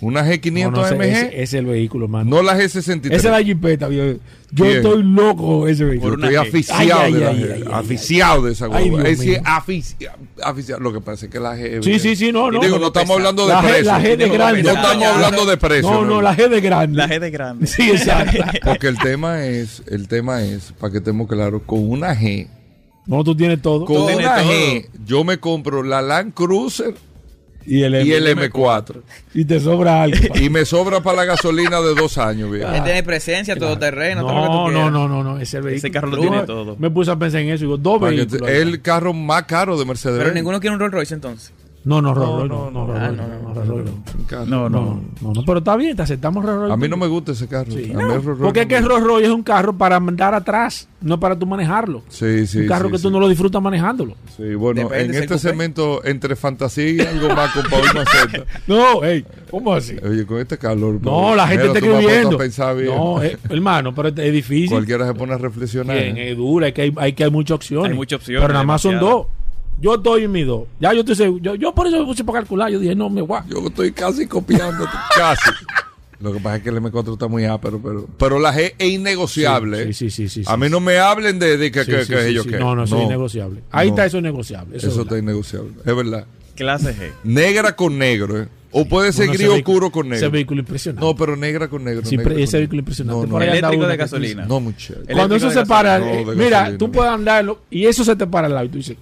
Una G500 No, no, ese- AMG, ese, ese es el vehículo, hermano. no la G63. Esa es la jipeta. Yo Bien. estoy loco con ese vehículo. estoy G. aficiado Ay, de la ay, aficiado de esa guagua. Es decir, aficiado. Lo que pasa es que la G. Sí, sí, sí, no, no. Digo, no estamos hablando de precio. la G de Digo, grande. No estamos hablando de precio. No, no, la G de grande. La G de grande. Sí, exacto. Porque el tema es, el tema es, para que estemos claros, con una G, No, tú tienes todo. con una. G, yo me compro la Land Cruiser y el, y el M- M4. Y te sobra algo. Y me sobra para la gasolina de dos años, viejo. Él tiene presencia, todoterreno, todo lo que tú No, no, no, no, no, ese es el vehículo. Ese carro lo tiene todo. Me puse a pensar en eso. Digo, dos vehículos. ahí. el carro más caro de Mercedes. Pero ninguno quiere un Rolls Royce entonces. No, no, No, Rolls Royce, no, no, no, no, Rolls ah, Royce, no, no, no, no. Pero está bien, te aceptamos Rolls Royce. A mí no me gusta ese carro. Sí, A mí no, el Rolls Royce porque es que. Rolls Royce es un carro para andar atrás, no para tú manejarlo. Sí, sí, un carro sí, que tú no lo disfrutas manejándolo. Sí, bueno, Depende en este segmento entre fantasía y algo más con Paul Maceta. No, hey, ¿cómo así? Oye, con este calor. No, la gente está escribiendo. No, eh, hermano, pero es difícil. Cualquiera se pone a reflexionar. Bien, ¿eh? es dura, hay, que hay muchas opciones. Hay muchas opciones, Pero nada más son dos. Yo estoy en mis dos. Ya yo estoy seguro. Yo, yo por eso me puse para calcular. Yo dije, no, me voy. Yo estoy casi copiando, casi. Lo que pasa es que el M4 está muy ápero, pero, pero la G es innegociable. Sí, sí, sí, sí, sí, a mí sí. no me hablen de, de que, Sí, que, sí, que sí, ellos sí. qué. No, no, eso es innegociable. Ahí está, eso es negociable. Eso, Eso, es está innegociable. Es verdad. Clase G. Negra con negro, ¿eh? O puede ser No, no, ese gris oscuro con negro. Ese vehículo impresionante. No, pero negra con negro. Sí, negra pero ese con vehículo negro. impresionante. No, no, Eléctrico de que gasolina. no, muchacho. Cuando eso se para, eh, mira, gasolina. tú puedes andarlo y eso se te para al lado y tú dices,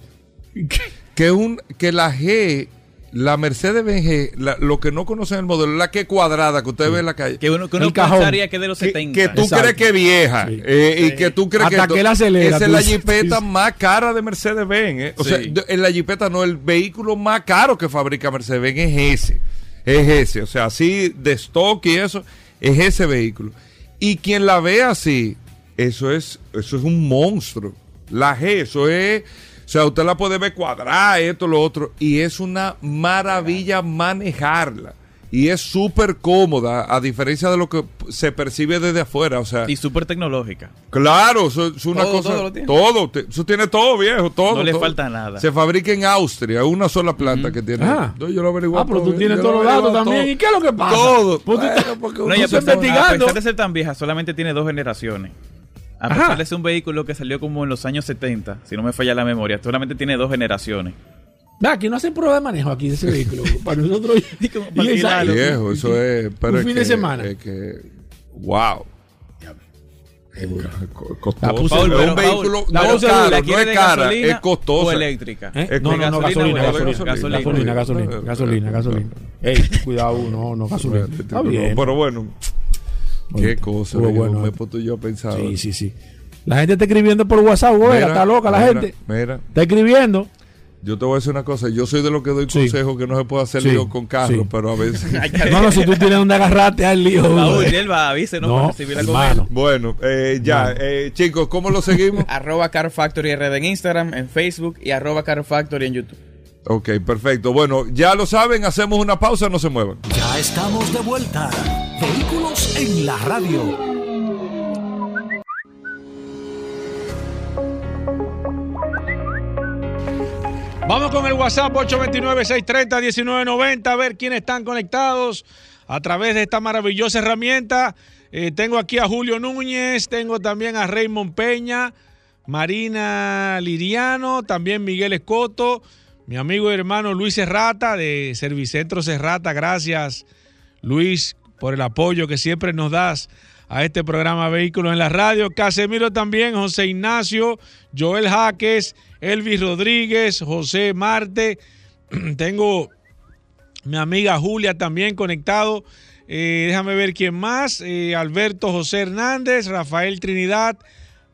Que, un, que la G, la Mercedes-Benz G, la- lo que no conocen el modelo, la que cuadrada, que usted ve en la calle. Que uno, que uno pensaría que es de los que, 70. que tú Exacto. crees que es vieja Sí. eh, y que tú crees Hasta que, que él acelera, esa es la jipeta sí. más cara de Mercedes-Benz eh. o Sí. sea en la jipeta no el vehículo más caro que fabrica Mercedes-Benz es ese es ese o sea así de stock y eso es ese vehículo y quien la ve así eso es eso es un monstruo la G eso es sea, usted la puede ver cuadrada, esto, lo otro, y es una maravilla manejarla. Y es súper cómoda, a diferencia de lo que se percibe desde afuera. O sea, Y súper tecnológica. Claro, eso es una Todo, cosa. todo lo tiene. Todo, te- eso tiene todo viejo, todo. No le todo. falta nada. Se fabrica en Austria, una sola planta que tiene. Ah. Yo lo averigué ah, pero tú todo, tienes todos lo los datos también. todo. ¿Y qué es lo que pasa? Todo. Pues Bueno, porque No, uno y a se pesar, a investigando. pesar de ser tan vieja, solamente tiene dos generaciones. A Ajá. pesar de ser un vehículo que salió como en los años 70, si no me falla la memoria, solamente tiene dos generaciones. Aquí no hacen prueba de manejo aquí de ese vehículo. para nosotros. Y como y para alquilarlo. Viejo, eso es. Pero un es fin que- de semana. Es que. ¡Wow! Co- Costoso. Puse- es Paul, un vehículo Paul, no ¿la es caro, ¿la no es cara, es costosa. o eléctrica? ¿Eh? Es No, no, no, gasolina, gasolina o gasolina, gasolina. gasolina, gasolina, Gasolina. gasolina, gasolina. Ey, cuidado, no, no, gasolina. Está bien. Pero bueno, qué cosa. Viejo, bueno. me he puesto yo a pensar. Sí, sí, sí. La gente está escribiendo por WhatsApp, güey, está loca la mira, gente. Mira, Está escribiendo. yo te voy a decir una cosa. Yo soy de los que doy Sí. consejos que no se puede hacer Sí, lío con carros, sí. pero a veces. No, no, si tú tienes donde agarrarte al lío. Él va, avísenos No, para recibir la hermano. comida. bueno, eh, ya, eh, chicos, ¿cómo lo seguimos? Arroba Car Factory RD en Instagram, en Facebook y arroba Car Factory en YouTube. Ok, perfecto. Bueno, ya lo saben, hacemos una pausa, no se muevan. Ya estamos de vuelta. Vehículos en la radio. Vamos con el WhatsApp 829-630-1990 a ver quiénes están conectados a través de esta maravillosa herramienta. Eh, tengo aquí a Julio Núñez, tengo también a Raymond Peña, Marina Liriano, también Miguel Escoto, mi amigo y hermano Luis Serrata de Servicentro Serrata. Gracias, Luis, por el apoyo que siempre nos das a este programa Vehículos en la Radio. Casemiro también, José Ignacio, Joel Jaques, Elvis Rodríguez, José Marte. Tengo mi amiga Julia también conectado. Eh, déjame ver quién más. Eh, Alberto José Hernández, Rafael Trinidad,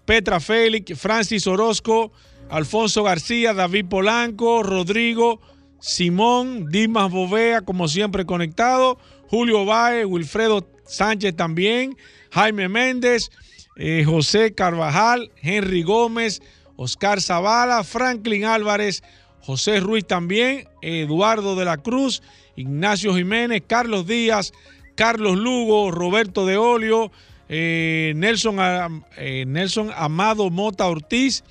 Petra Félix, Francis Orozco, Alfonso García, David Polanco, Rodrigo, Simón, Dimas Bovea, como siempre conectado, Julio Baez, Wilfredo Sánchez también, Jaime Méndez, eh, José Carvajal, Henry Gómez, Oscar Zavala, Franklin Álvarez, José Ruiz también, Eduardo de la Cruz, Ignacio Jiménez, Carlos Díaz, Carlos Lugo, Roberto de Olio, eh, Nelson, eh, Nelson Amado Mota Ortiz,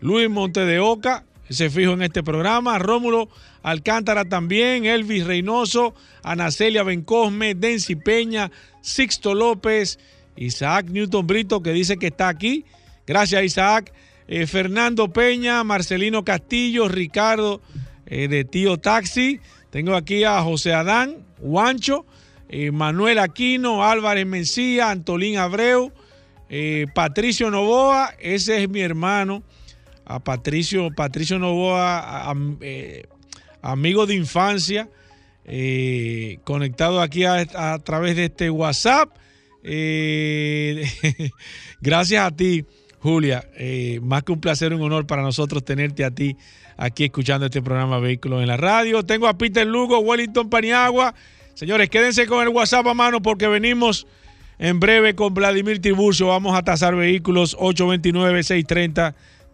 Luis Monte de Oca, se fijo en este programa, Rómulo Alcántara también, Elvis Reynoso, Anacelia Bencosme, Densi Peña, Sixto López, Isaac Newton Brito que dice que está aquí. Gracias Isaac. Eh, Fernando Peña, Marcelino Castillo, Ricardo de Tío Taxi. Tengo aquí a José Adán, Juancho, eh, Manuel Aquino, Álvarez Mencía, Antolín Abreu, eh, Patricio Novoa, ese es mi hermano, a Patricio, Patricio Novoa, eh, amigo de infancia, conectado aquí a, través de este WhatsApp. gracias a ti, Julia, más que un placer, un honor para nosotros tenerte a ti aquí escuchando este programa Vehículos en la Radio. Tengo a Peter Lugo, Wellington Paniagua. Señores, quédense con el WhatsApp a mano porque venimos en breve con Vladimir Tiburcio. Vamos a tasar vehículos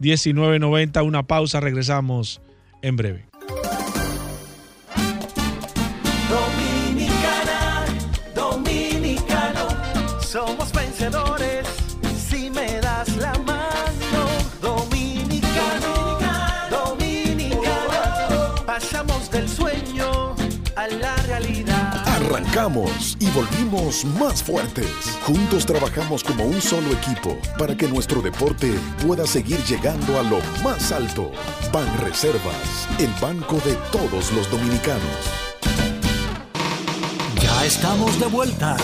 829-630-1990. Una pausa, regresamos en breve. Arrancamos y volvimos más fuertes. Juntos trabajamos como un solo equipo para que nuestro deporte pueda seguir llegando a lo más alto. Ban Reservas, el banco de todos los dominicanos. Ya estamos de vuelta.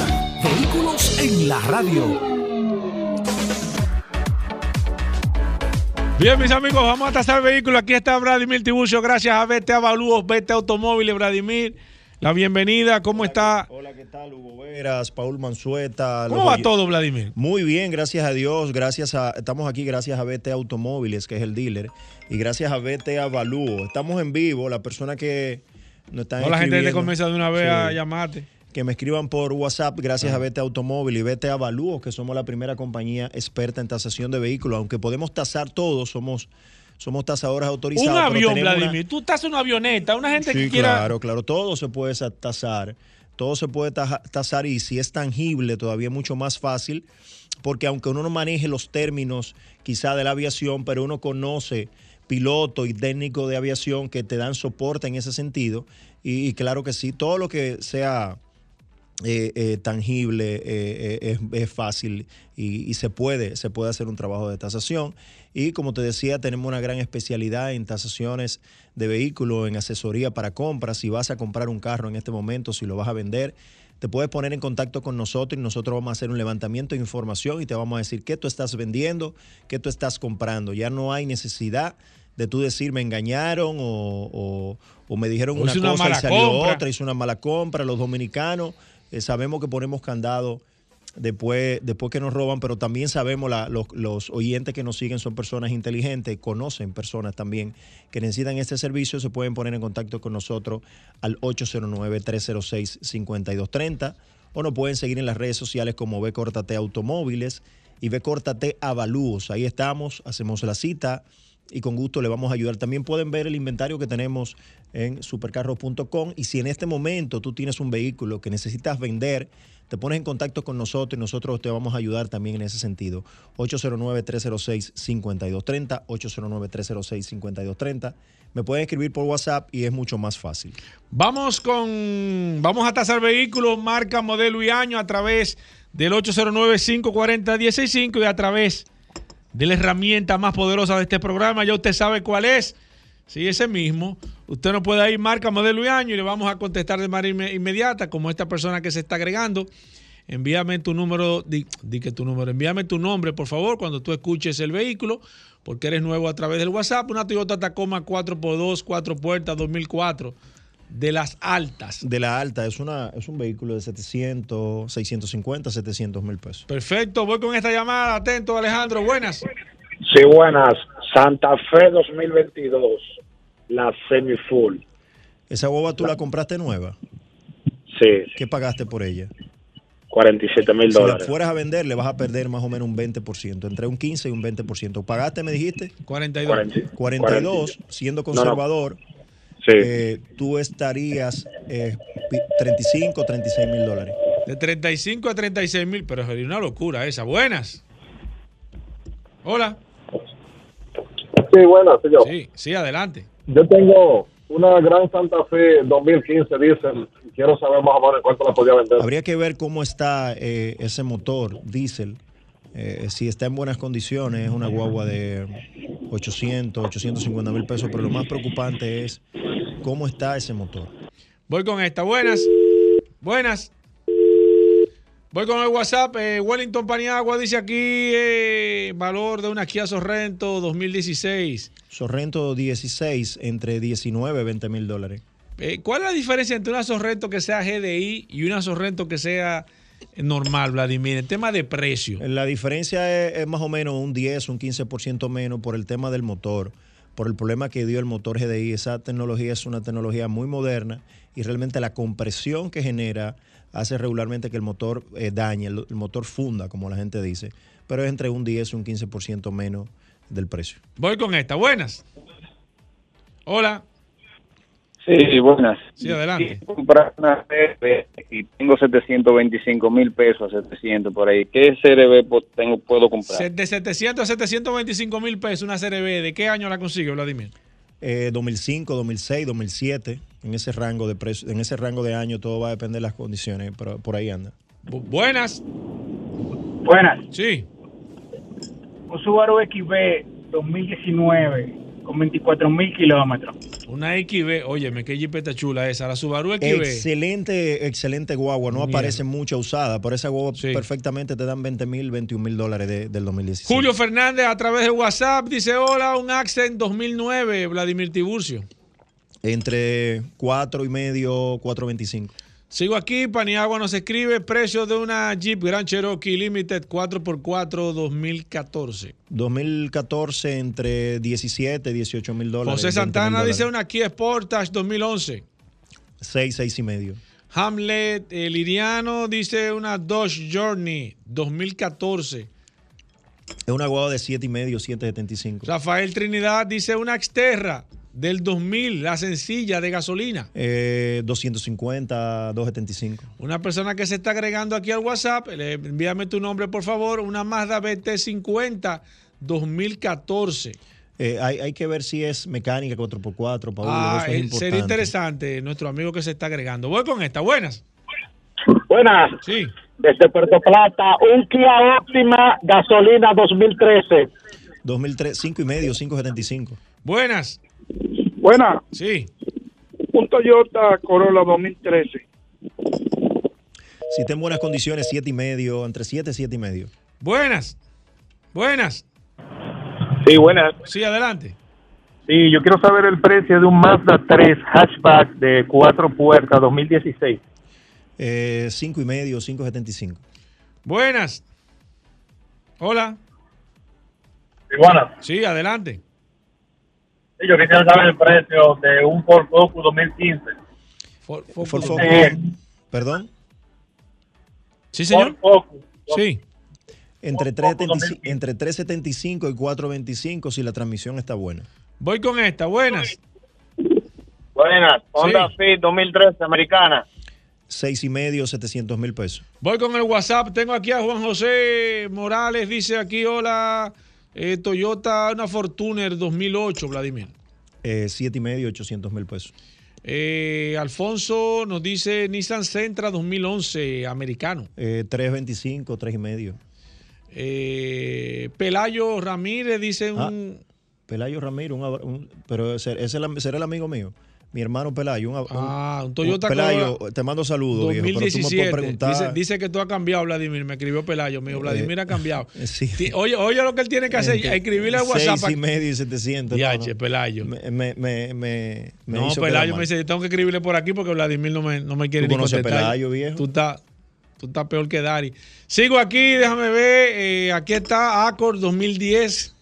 Vehículos en la radio. Bien, mis amigos, vamos a tasar vehículos. Aquí está Vladimir Tiburcio. Gracias a Vete Avalúos, Vete Automóviles, Vladimir. La bienvenida, ¿cómo está? Hola, ¿qué tal? Hugo Veras, Paul Manzueta. ¿Cómo va todo, Vladimir? Muy bien, gracias a Dios. Gracias a, estamos aquí gracias a BT Automóviles, que es el dealer, y gracias a BT Avalúo. Estamos en vivo, la persona que nos están No, la gente te comienza de una vez a llamarte. que me escriban por WhatsApp gracias Ah. a BT Automóvil y BT Avalúo, que somos la primera compañía experta en tasación de vehículos. Aunque podemos tasar todos, somos, somos tasadores autorizados. Un avión, tenemos una- Vladimir. Tú estás en una avioneta, una gente Sí, que quiera. claro, claro. Todo se puede sa- tasar. Todo se puede tasar y si es tangible, todavía es mucho más fácil. Porque aunque uno no maneje los términos quizá de la aviación, pero uno conoce piloto y técnico de aviación que te dan soporte en ese sentido. Y, y claro que sí, todo lo que sea eh, eh, tangible, eh, es, es fácil y, y se puede, se puede hacer un trabajo de tasación. Y como te decía, tenemos una gran especialidad en tasaciones de vehículos, en asesoría para compras. Si vas a comprar un carro en este momento, si lo vas a vender, te puedes poner en contacto con nosotros y nosotros vamos a hacer un levantamiento de información y te vamos a decir qué tú estás vendiendo, qué tú estás comprando. Ya no hay necesidad de tú decir me engañaron o, o- o me dijeron O una hice una cosa y salió compra. otra, hizo una mala compra. Los dominicanos eh, sabemos que ponemos candado después, después que nos roban, pero también sabemos la- los, los oyentes que nos siguen son personas inteligentes, conocen personas también que necesitan este servicio, se pueden poner en contacto con nosotros al 809-306-5230 o nos pueden seguir en las redes sociales como B Automóviles y B Avalúos. Ahí estamos, hacemos la cita y con gusto le vamos a ayudar. También pueden ver el inventario que tenemos en supercarros.com y si en este momento tú tienes un vehículo que necesitas vender, te pones en contacto con nosotros y nosotros te vamos a ayudar también en ese sentido. 809-306-5230, 809-306-5230. Me pueden escribir por WhatsApp y es mucho más fácil. Vamos con. Vamos a tasar vehículos, marca, modelo y año a través del 809-540-165 y a través de la herramienta más poderosa de este programa. Ya usted sabe cuál es. Sí, ese mismo. Usted no puede ir marca, modelo y año y le vamos a contestar de manera inme- inmediata, como esta persona que se está agregando. Envíame tu número, di, di que tu número, envíame tu nombre, por favor, cuando tú escuches el vehículo, porque eres nuevo a través del WhatsApp. Una Toyota Tacoma 4x2, 4 puertas, 2004, de las altas. De la alta, es, una, es un vehículo de 700, 650, 700 mil pesos. Perfecto, voy con esta llamada. Atento, Alejandro. Buenas. Sí, buenas. Santa Fe 2022, la semi-full. ¿Esa guagua tú la compraste nueva? Sí, ¿Qué pagaste por ella? 47 mil Si la dólares. fueras a vender, le vas a perder más o menos un 20%, entre un 15 y un 20%. ¿Pagaste, me dijiste? 42. 42, siendo No, no. Sí. eh, tú estarías eh, pi- 35, 36 mil dólares. De 35 a 36 mil, pero sería una locura esa. Buenas. Hola. Sí, bueno, señor. Sí, sí, adelante. Yo tengo una gran Santa Fe 2015 diésel. Quiero saber más o menos en cuánto la podía vender. Habría que ver cómo está eh, ese motor diésel. eh, si está en buenas condiciones, es una guagua de 800, 850 mil pesos, pero lo más preocupante es cómo está ese motor. Voy con esta. Buenas. Buenas. Voy con el WhatsApp. eh, Wellington Paniagua dice aquí eh, valor de una Kia Sorrento 2016. Sorrento 16, entre 19 y 20 mil dólares. Eh, ¿Cuál es la diferencia entre una Sorrento que sea GDI y una Sorrento que sea normal, Vladimir? En tema de precio. La diferencia es, es más o menos un 10, un 15% menos por el tema del motor, por el problema que dio el motor GDI. Esa tecnología es una tecnología muy moderna y realmente la compresión que genera hace regularmente que el motor eh, dañe, el, el motor funda, como la gente dice, pero es entre un 10 y un 15% menos del precio. Voy con esta. Buenas. Hola. Sí, buenas. Sí, adelante. Quiero comprar una CRB y tengo 725 mil pesos, 700 por ahí. ¿Qué CRB tengo, puedo comprar? De 700 a 725 mil pesos una CRB. ¿De qué año la consigue, Vladimir? Eh, 2005, 2006, 2007, en ese rango de precio, en ese rango de año todo va a depender de las condiciones, pero por ahí anda. Bu- Buenas. Buenas. Sí. Un Subaru XB 2019 con 24 mil kilómetros. Una XB. Óyeme, qué jipeta chula esa. La Subaru XB. Excelente, excelente guagua. No Mierda. aparece mucha usada. Por esa guagua perfectamente te dan 20 mil, 21 mil dólares de- del 2016. Julio Fernández a través de WhatsApp dice: Hola, un Accent 2009, Vladimir Tiburcio. Entre 4 y medio, 4.25. Sigo aquí, Paniagua nos escribe precio de una Jeep Grand Cherokee Limited 4x4 2014. 2014 entre 17 y 18 mil dólares. José 20 mil Santana dice una Kia Sportage 2011. 6, 6 y medio. Hamlet eh, Liriano dice una Dodge Journey 2014. Es una guagua de 7 y medio, 7.75. Rafael Trinidad dice una Xterra del 2000, la sencilla de gasolina. Eh, 250, 275. Una persona que se está agregando aquí al WhatsApp, le- envíame tu nombre por favor, una Mazda BT50 2014. Eh, hay, hay que ver si es mecánica 4x4, Paulo. Ah, eso es eh, importante. sería interesante nuestro amigo que se está agregando. Voy con esta, buenas. Buenas. Sí. Desde Puerto Plata, un Kia Optima gasolina 2013. 2003, 5 y medio, 5.75. Buenas. Buenas. Sí. Un Toyota Corolla 2013. Si está en buenas condiciones, 7 y medio, entre 7 y 7 y medio. Buenas. Buenas. Sí, buenas. Sí, adelante. Sí, yo quiero saber el precio de un Mazda 3 hatchback de cuatro puertas 2016. Eh, 5 y medio, 5.75. Buenas. Hola. Sí, buenas. Sí, adelante. Sí, yo quisiera saber el precio de un Ford Focus 2015. For, Ford Focus. Eh, ¿Perdón? Sí, señor. Ford Focus. Sí. Entre 375, entre 375 y 425 si la transmisión está buena. Voy con esta, buenas. Buenas, Honda Fit 2013 americana. Seis y medio, 700 mil pesos. Voy con el WhatsApp. Tengo aquí a Juan José Morales. Dice aquí, hola, eh, Toyota, una Fortuner 2008, Vladimir. Eh, siete y medio, 800 mil pesos. Eh, Alfonso nos dice Nissan Sentra 2011, americano. Eh, 325, tres y medio. Eh, Pelayo Ramírez dice un... Pelayo Ramiro, un un- pero será el amigo mío. Mi hermano Pelayo. Un, Ah, un Toyota Pelayo, Corolla te mando saludos, viejo. Pero tú me 2017. puedes preguntar. Dice, dice que tú has cambiado, Vladimir. Me escribió Pelayo. Me dijo, Vladimir ha cambiado. sí. Oye, oye lo que él tiene que hacer. Escribirle al WhatsApp. Seis y medio y 700. Ya, no, no. Pelayo. Me, me, me, me, no, hizo Pelayo me dice, yo tengo que escribirle por aquí porque Vladimir no me, no me quiere ¿Tú ni conoces a. Pelayo, viejo? Tú estás, tú estás peor que Dari. Sigo aquí, déjame ver. eh, aquí está Accord 2010.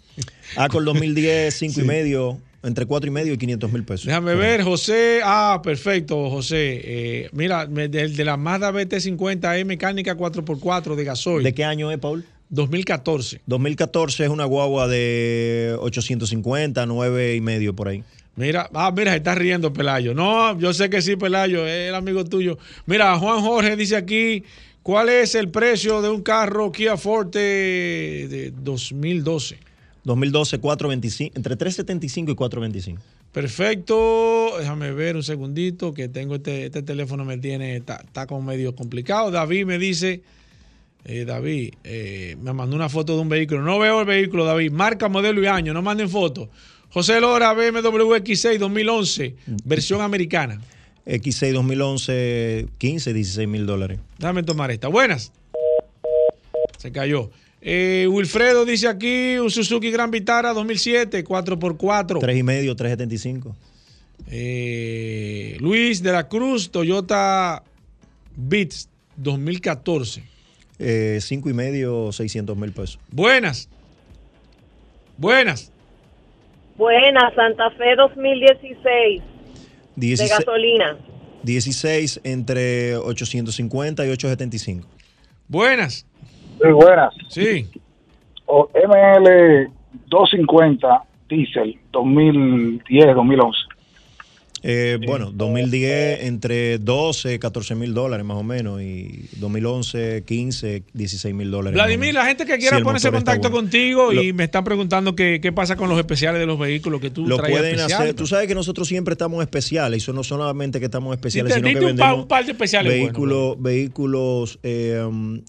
Accord 2010, 5 y medio, entre 4 y medio y 500 mil pesos. Déjame ver, José. Ah, perfecto, José. Eh, mira, me- del de la Mazda BT50 es mecánica 4x4 de gasoil. ¿De qué año es, Paul? 2014. 2014 es una guagua de 850, 9 y medio por ahí. Mira, ah, mira, se está riendo Pelayo. No, yo sé que sí, Pelayo, es el amigo tuyo. Mira, Juan Jorge dice aquí, ¿cuál es el precio de un carro Kia Forte de 2012? 2012, 425, entre 375 y 425. Perfecto, déjame ver un segundito que tengo este, este teléfono me tiene, está, está como medio complicado. David me dice, eh, David, eh, me mandó una foto de un vehículo. No veo el vehículo, David. Marca, modelo y año, no manden fotos. José Lora, BMW X6 2011, versión americana. X6 2011, 15, 16 mil dólares. Déjame tomar esta. Buenas. Se cayó. Eh, Wilfredo dice aquí, un Suzuki Gran Vitara 2007, 4x4. 3 y medio, 375. Eh, Luis de la Cruz, Toyota Beats 2014. Eh, 5 y medio, 600 mil pesos. Buenas. Buenas. Buena, Santa Fe 2016 de 16, gasolina. 16 entre 850 y 875. Buenas. Muy buenas. Sí. O ML 250 Diesel 2010, 2011. Eh, bueno, 2010 entre 12, 14 mil dólares más o menos y 2011, 15, 16 mil dólares. Vladimir, la gente que Sí, quiera el ponerse en contacto bueno. contigo Lo- y me están preguntando qué, qué pasa con los especiales de los vehículos que tú Lo traías pueden especiales. hacer. Tú sabes que nosotros siempre estamos especiales. Y eso no solamente que estamos especiales, sino que dite un par- vendemos un par de especiales vehículos, vehículos eh,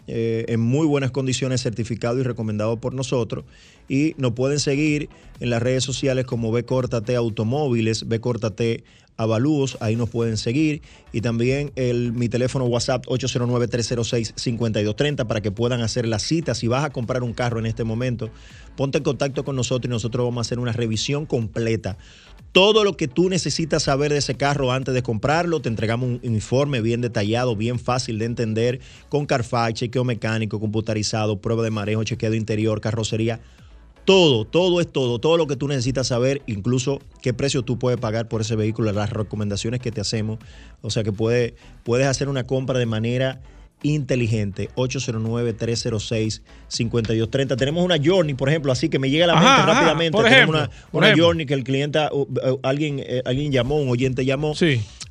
eh, en muy buenas condiciones, certificados y recomendados por nosotros. Y nos pueden seguir en las redes sociales como B T Automóviles, B T Avalúos, ahí nos pueden seguir. Y también el, mi teléfono WhatsApp 809-306-5230 para que puedan hacer la cita. Si vas a comprar un carro en este momento, ponte en contacto con nosotros y nosotros vamos a hacer una revisión completa. Todo lo que tú necesitas saber de ese carro antes de comprarlo, te entregamos un informe bien detallado, bien fácil de entender, con Carfax, chequeo mecánico, computarizado, prueba de manejo, chequeo interior, carrocería. Todo, todo es todo, todo lo que tú necesitas saber, incluso qué precio tú puedes pagar por ese vehículo, las recomendaciones que te hacemos. O sea que puede, puedes hacer una compra de manera inteligente. 809-306-5230. Tenemos una Journey, por ejemplo, así que me llega a la mente ajá, rápidamente. por Tenemos ejemplo, una, ejemplo. Journey que el cliente, uh, uh, alguien, eh, alguien llamó, un oyente llamó,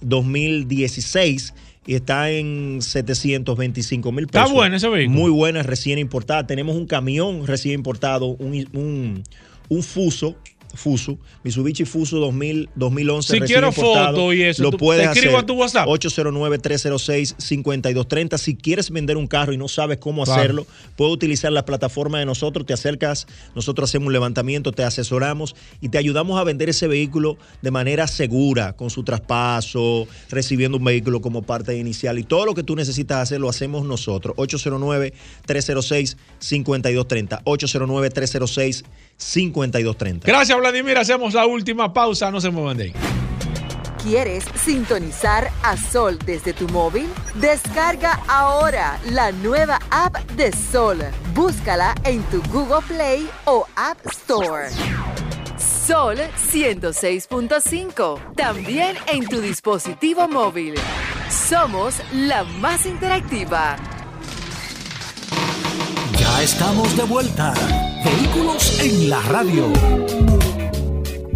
2016 y está en 725 mil Está pesos. bueno ese vehículo. Muy buena, recién importada. Tenemos un camión recién importado, un, un, un Fuso. Fuso, Mitsubishi Fuso 2000, 2011. Si quiero foto y eso, lo puedes te escribo hacer. a tu WhatsApp. 809-306-5230. Si quieres vender un carro y no sabes cómo Claro. hacerlo, puedes utilizar la plataforma de nosotros. Te acercas, nosotros hacemos un levantamiento, te asesoramos y te ayudamos a vender ese vehículo de manera segura, con su traspaso, recibiendo un vehículo como parte inicial y todo lo que tú necesitas hacer lo hacemos nosotros. 809-306-5230. 809-306-5230. Gracias, Vladimir. Hacemos la última pausa. No se muevan de ahí. ¿Quieres sintonizar a Sol desde tu móvil? Descarga ahora la nueva app de Sol. Búscala en tu Google Play o App Store. Sol 106.5. También en tu dispositivo móvil. Somos la más interactiva. Ya Ya estamos de vuelta. Vehículos en la radio.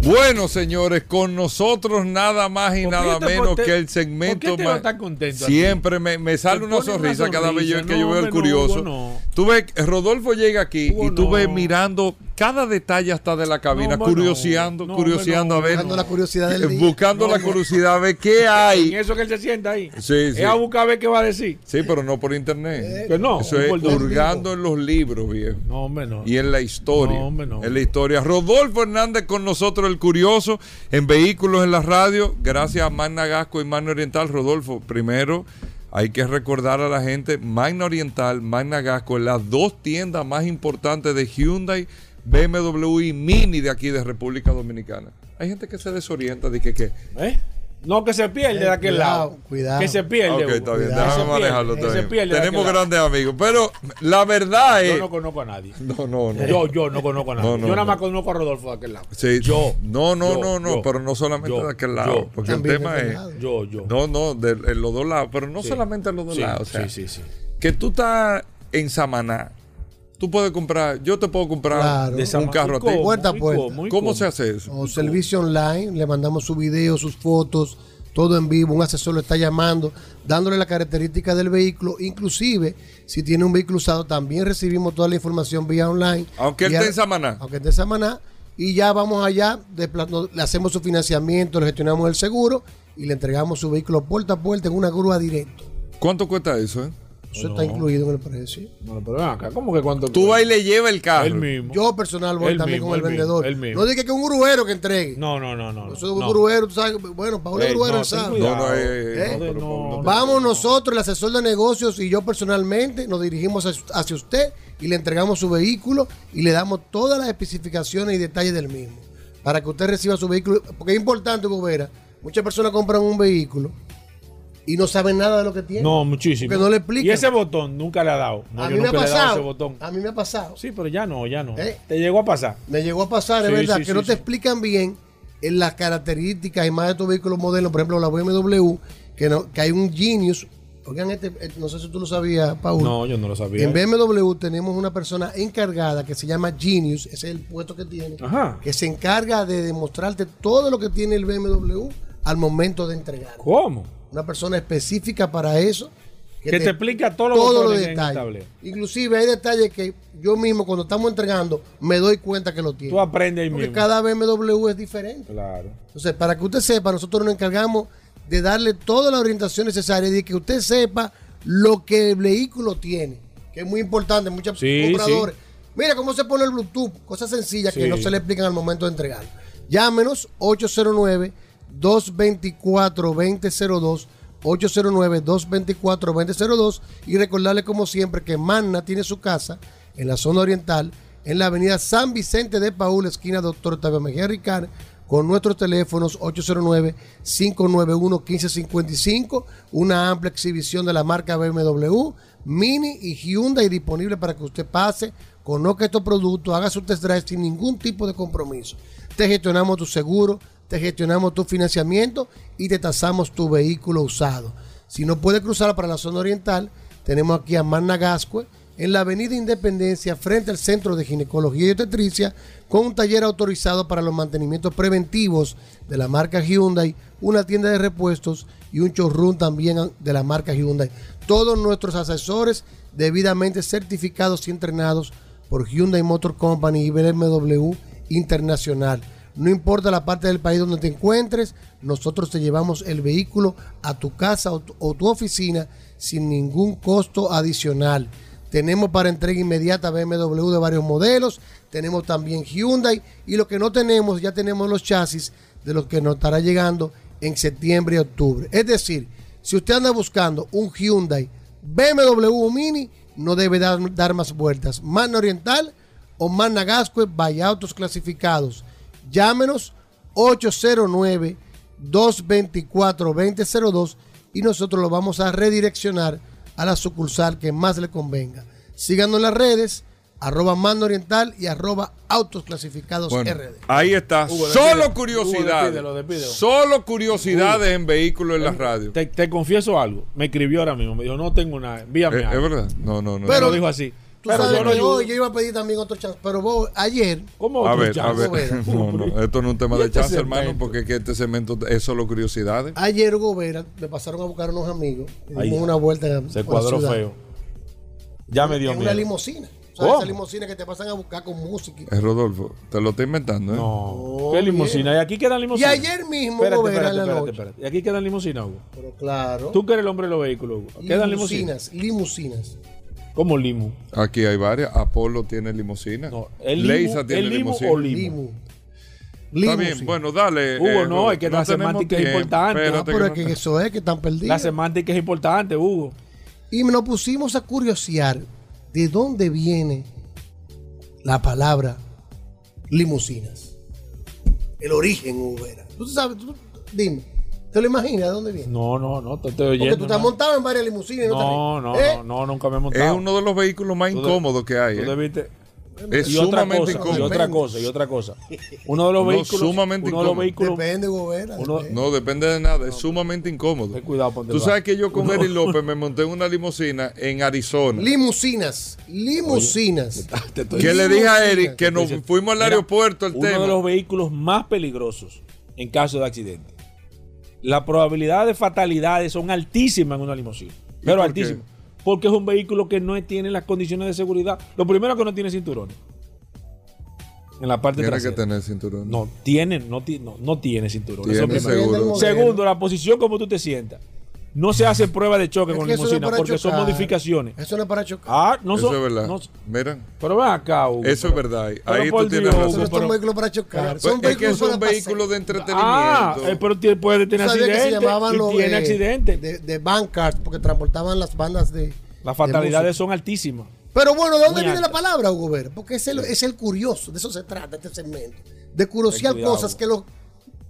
Bueno, señores, con nosotros nada más y ¿Por qué nada te- menos te- que el ¿Por segmento más. Siempre me, me sale una sonrisa cada vez que yo No, veo el no, curioso. Hugo, no. Tú ves, Rodolfo llega aquí Hugo, y tú no. ves mirando cada detalle hasta de la cabina, No, curioseando, no. Curioseando a ver. no. Buscando la curiosidad del eh, día. Buscando No, la curiosidad a ver qué hay. En eso que él se sienta ahí. Sí, sí. Es a buscar a ver qué va a decir. Sí, pero no por internet. Que no, Eso es hurgando en los libros, viejo. No, hombre, no. Y en la historia. No, hombre, no. En la historia. Rodolfo Hernández con nosotros, el curioso, en Vehículos en la Radio. Gracias a Magna Gasco y Magna Oriental. Rodolfo, primero hay que recordar a la gente, Magna Oriental, Magna Gasco, las dos tiendas más importantes de Hyundai, BMW y Mini de aquí de República Dominicana. Hay gente que se desorienta de que, ¿Eh? No, que se pierde de aquel cuidado, lado. cuidado. Que se pierde. Ok, está bien, déjame manejarlo pierde Tenemos lado. grandes amigos, pero la verdad es... Yo no conozco a nadie. No, no, no. Yo, yo no conozco a nadie. No, no, yo nada no. más conozco a Rodolfo de aquel lado. Sí, Yo. No, no, yo, no, no, yo, pero no solamente yo, de aquel lado. yo. porque el tema es. lado. Yo, yo. No, no, de, los dos lados, pero no Sí. solamente en los dos Sí, lados. O sea, sí, sí, sí. Que tú estás en Samaná. Tú puedes comprar, yo te puedo comprar Claro. un carro a ti. ¿Cómo? Puerta a puerta. ¿Cómo, se hace eso? O servicio online, le mandamos su video, sus fotos, todo en vivo, un asesor lo está llamando, dándole la característica del vehículo, inclusive si tiene un vehículo usado, también recibimos toda la información vía online. Aunque él esté en Samaná. Aunque esté en Samaná, y ya vamos allá, de pla- no- le hacemos su financiamiento, le gestionamos el seguro y le entregamos su vehículo puerta a puerta en una grúa directo. ¿Cuánto cuesta eso? eh? Eso está incluido en el precio. No, pero ven acá, ¿cómo que cuánto? Tú vas y le llevas el carro. Él mismo. Yo personal voy también mismo, con el mismo, vendedor. él mismo. No diga que es un gruero que entregue. No, no, no, no. Yo soy un no. tú sabes. Bueno, Paul es Ey, gruero, no, él ten sabe. cuidado. No, no, eh, ¿Eh? no, pero no, no. Vamos nosotros, el asesor de negocios y yo personalmente nos dirigimos hacia- usted y le entregamos su vehículo y le damos todas las especificaciones y detalles del mismo para que usted reciba su vehículo. Porque es importante, Hugo Vera, muchas personas compran un vehículo y no saben nada de lo que tiene. No, muchísimo. Porque no le explican. Y ese botón nunca le ha dado. No, a mí me ha dado ese pasado. botón. A mí me ha pasado. Sí, pero ya no, ya no. ¿Eh? Te llegó a pasar. Me llegó a pasar, es Sí, verdad, sí, que sí, no te explican bien en las características y más de tu vehículo moderno, por ejemplo, la BMW, que, no, que hay un Genius. Oigan, este, eh, no sé si tú lo sabías, Paul. No, yo no lo sabía. En BMW tenemos una persona encargada que se llama Genius, ese es el puesto que tiene, Ajá. que se encarga de demostrarte todo lo que tiene el BMW al momento de entregar. ¿Cómo? Una persona específica para eso. Que te explica todos los todos los detalles. Inclusive hay detalles que yo mismo cuando estamos entregando me doy cuenta que lo tiene. Tú aprendes ahí Porque mismo. cada BMW es diferente. Claro. Entonces, para que usted sepa, nosotros nos encargamos de darle toda la orientación necesaria y de que usted sepa lo que el vehículo tiene, que es muy importante. Muchos Sí, compradores. Mira cómo se pone el Bluetooth, cosas sencillas que no se le explican al momento de entregarlo. Llámenos 809-224-2002. 809-224-2002 y recordarle como siempre que Manna tiene su casa en la zona oriental, en la avenida San Vicente de Paúl, esquina Doctor Octavio Mejía Ricard, con nuestros teléfonos 809-591-1555, una amplia exhibición de la marca BMW, Mini y Hyundai disponible para que usted pase, conozca estos productos, haga su test drive sin ningún tipo de compromiso. Te gestionamos tu seguro, te gestionamos tu financiamiento y te tasamos tu vehículo usado. Si no puedes cruzar para la zona oriental, tenemos aquí a Magna Gascue en la Avenida Independencia frente al Centro de Ginecología y Obstetricia con un taller autorizado para los mantenimientos preventivos de la marca Hyundai, una tienda de repuestos y un showroom también de la marca Hyundai. Todos nuestros asesores debidamente certificados y entrenados por Hyundai Motor Company y BMW Internacional. No importa la parte del país donde te encuentres, nosotros te llevamos el vehículo a tu casa o tu, oficina sin ningún costo adicional. Tenemos para entrega inmediata BMW de varios modelos, tenemos también Hyundai y lo que no tenemos, ya tenemos los chasis de los que nos estará llegando en septiembre y octubre. Es decir, si usted anda buscando un Hyundai BMW Mini, no debe dar, dar más vueltas. Magna Oriental o Magna Gascue, vaya autos clasificados. Llámenos 809-224-2002 y nosotros lo vamos a redireccionar a la sucursal que más le convenga. Síganos en las redes, arroba Magna Oriental y arroba autos clasificados Bueno, RD. ahí está. Hugo, Solo curiosidades. Hugo, despídelo, despídelo. Solo curiosidades Hugo. en vehículos en la radio. Te, te confieso algo. Me escribió ahora mismo. Me dijo, no tengo nada. Envíame Eh, algo. ¿Es verdad? No, no, no. Pero no. lo dijo así. Tú Pero sabes yo que hoy yo iba a pedir también otro chance, pero vos, ayer. ¿Cómo A ver, a ver. Gobera. No, no, esto no es un tema ¿Y de este chance, hermano, porque es que este segmento es solo curiosidades. Ayer Hugo Vera me pasaron a buscar unos amigos. Ahí una vuelta Se por la cuadró feo. Ya me dio en miedo. una limusina. O sea, esa limusina que te pasan a buscar con música. Es Rodolfo, te lo estoy inventando, ¿eh? No. ¿Qué limusina? ¿Y aquí quedan limusinas? Y ayer mismo, Espérate, Hugo Vera, espérate, en la espérate, noche. espérate. ¿Y aquí quedan limusinas, Hugo? Pero claro. Tú que eres el hombre de los vehículos, Hugo. ¿Quedan limusinas? Limusinas, limusinas. ¿Cómo limu? Aquí hay varias. Apolo tiene limusina. el limu- Leisa tiene el limu limusina. o limu. Está bien, bueno, dale. Hugo, eh, no, es que la semántica es importante. Espérate Ah, pero es que no- eso es que están perdidos. La semántica es importante, Hugo. Y nos pusimos a curiosear de dónde viene la palabra limusinas. El origen, Hugo Vera. Tú sabes, tú- dime, ¿te lo imaginas de dónde viene? No, no, no, te estoy Porque oyendo. tú estás ¿no? montado en varias limusinas. No, te- no, ¿Eh? no, no, nunca me he Es montado. uno de los vehículos más incómodos que hay. Tú ¿eh? debiste- Es y otra sumamente cosa, incómodo. Y otra cosa, y otra cosa. Uno de los No, vehículos. sumamente uno de los vehículos. Depende. Uno- depende. No, depende de nada, es sumamente incómodo. Ten cuidado, ponte Tú sabes que yo con Uno- Eri López me monté en una limusina en Arizona. Limusinas, limusinas. Te estoy- que le dije a Eric que nos fuimos al aeropuerto el uno tema. de los vehículos más peligrosos en caso de accidente. La probabilidad de fatalidades son altísimas en una limusina. Pero por qué? Porque es un vehículo que no tiene las condiciones de seguridad. Lo primero que no tiene cinturones. En la parte Tiene que tener cinturón. No, tiene, no, no, no tiene cinturones. Tiene Eso primero. seguro. Segundo, la posición como tú te sientas. No se hace prueba de choque Es con no limusina para porque son modificaciones. Eso no es para chocar. Ah, no Eso son. es verdad. no- pero ven acá, Hugo, eso pero- es verdad. Ahí tú tienes Dios, razón. No son vehículos para chocar. Son es que vehículos es un para vehículo de Ah, entretenimiento. eh, pero tie- puede tener ¿Sabes que se accidentes. llamaban y los tiene eh, accidentes. de, de band cards porque transportaban las bandas de. Las de fatalidades son altísimas. Pero bueno, ¿de dónde Muy viene la palabra, Hugo Vera? Porque es el, es el curioso, de eso se trata este segmento. De curiosear cosas que los,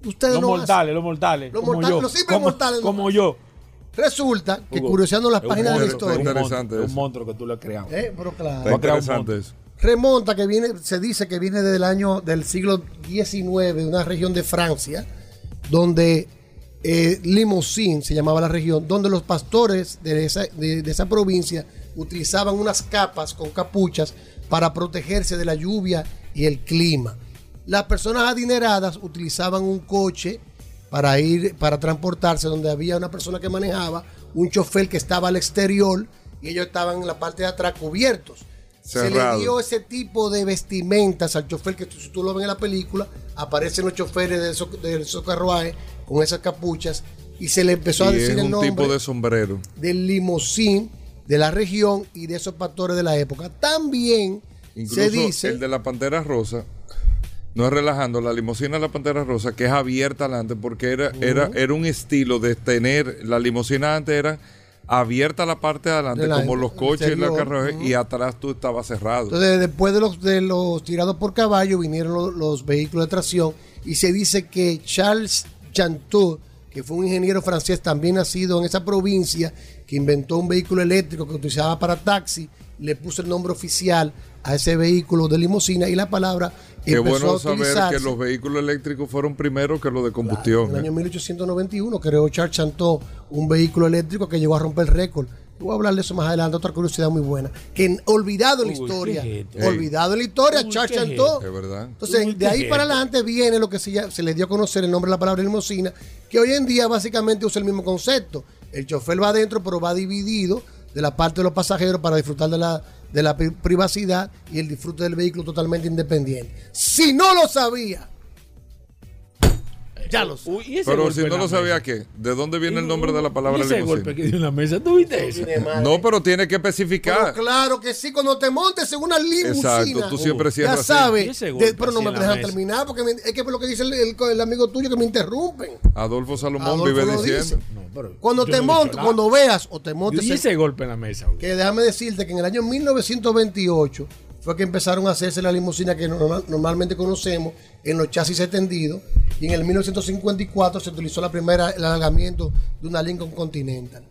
ustedes Los no mortales, los mortales. Los mortales, los simples mortales no Como yo. Resulta que Hugo, curioseando las páginas de la historia. es un Interesante monstruo, un que tú le has creado. Eh, pero claro. Está interesante eso. Remonta que viene, se dice que viene desde el año del siglo XIX, de una región de Francia, donde eh, Limousin se llamaba la región, donde los pastores de esa, de, de esa provincia utilizaban unas capas con capuchas para protegerse de la lluvia y el clima. Las personas adineradas utilizaban un coche para ir, para transportarse, donde había una persona que manejaba, un chofer que estaba al exterior y ellos estaban en la parte de atrás cubiertos. Se le dio ese tipo de vestimentas al chofer que si tú lo ves en la película, aparecen los choferes de esos, de esos carruajes con esas capuchas y se le empezó a decir es el un nombre tipo de sombrero. del limosín de la región y de esos pastores de la época. También Incluso se dice el de la Pantera Rosa, no es relajando, la limusina de la Pantera Rosa, que es abierta adelante, porque era, era, era un estilo de tener, la limusina antes era abierta la parte de adelante, De la- como los coches y la carruaje, y atrás tú estabas cerrado. Entonces, después de los, de los tirados por caballo, vinieron los, los vehículos de tracción y se dice que Charles Chantou, que fue un ingeniero francés también nacido en esa provincia, que inventó un vehículo eléctrico que utilizaba para taxi, le puso el nombre oficial a ese vehículo de limusina y la palabra Qué empezó bueno a saber que los vehículos eléctricos fueron primero que los de En combustión. el ¿eh? año 1891 creó Charles Chantou un vehículo eléctrico que llegó a romper récord. Voy a hablar de eso más adelante, otra curiosidad muy buena. Que en- olvidado en la historia, olvidado en la historia, Uy, Charles qué Chantou. Es verdad. Entonces, Uy, de ahí para adelante viene lo que se, llama- se le dio a conocer el nombre de la palabra limosina, que hoy en día básicamente usa el mismo concepto. El chofer va adentro, pero va dividido de la parte de los pasajeros para disfrutar de la, de la pri- privacidad y el disfrute del vehículo totalmente independiente. Si no lo sabía, ya lo sé. Uy, ¿y ese Pero golpe si en no la lo sabía, mesa? ¿qué? ¿De dónde viene el nombre de la ¿Y palabra ese limusina? golpe que dio en la mesa? ¿Tú viste eso? No, pero tiene que Pero especificar. claro que sí, cuando te montes en una limusina. Exacto, tú siempre ya cierras así. sabes. Y ese de- pero no así me en la dejan mesa. terminar porque me- es que lo que dice el, el- el amigo tuyo que me interrumpen. Adolfo Salomón Adolfo vive lo diciendo. dice. No, pero Cuando yo te no he dicho montes, nada. cuando veas o te montes. ¿Y en- ese golpe en la mesa? Hugo? que déjame decirte que en el año 1928 fue que empezaron a hacerse la limusina que normal- normalmente conocemos en los chasis extendidos y en el 1954 se utilizó la primera el alargamiento de una Lincoln Continental.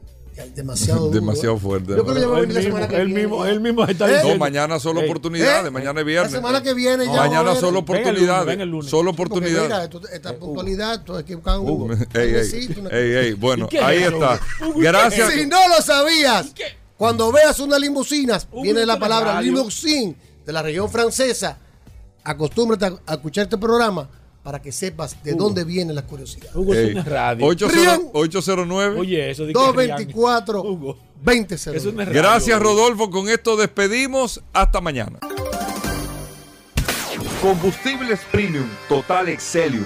Demasiado duro, Demasiado ¿eh? fuerte. Yo creo que ya va a Él venir la mismo, semana que él viene. mismo, él mismo está ¿Eh? No, diciendo. mañana solo Ey, oportunidades, ¿eh? mañana es viernes. La semana que viene ya Mañana a solo Ven el lunes, oportunidades. ven el lunes. Solo oportunidades. mira, esto- esta puntualidad, tú equivocado un Ey, ey, ey, ey, bueno, ¿Y qué ahí está. Hugo? Gracias. Si no lo sabías, Cuando veas una limusina, Un viene la palabra limousine de la región francesa. Acostúmbrate a, a escuchar este programa para que sepas de Hugo. dónde viene la curiosidad. Hugo, es una radio. 80 809. Oye, eso de que 224 Hugo. 20 Eso no es radio. Gracias, Rodolfo. Con esto despedimos. Hasta mañana. Combustibles Premium Total Excelium.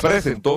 Presentó.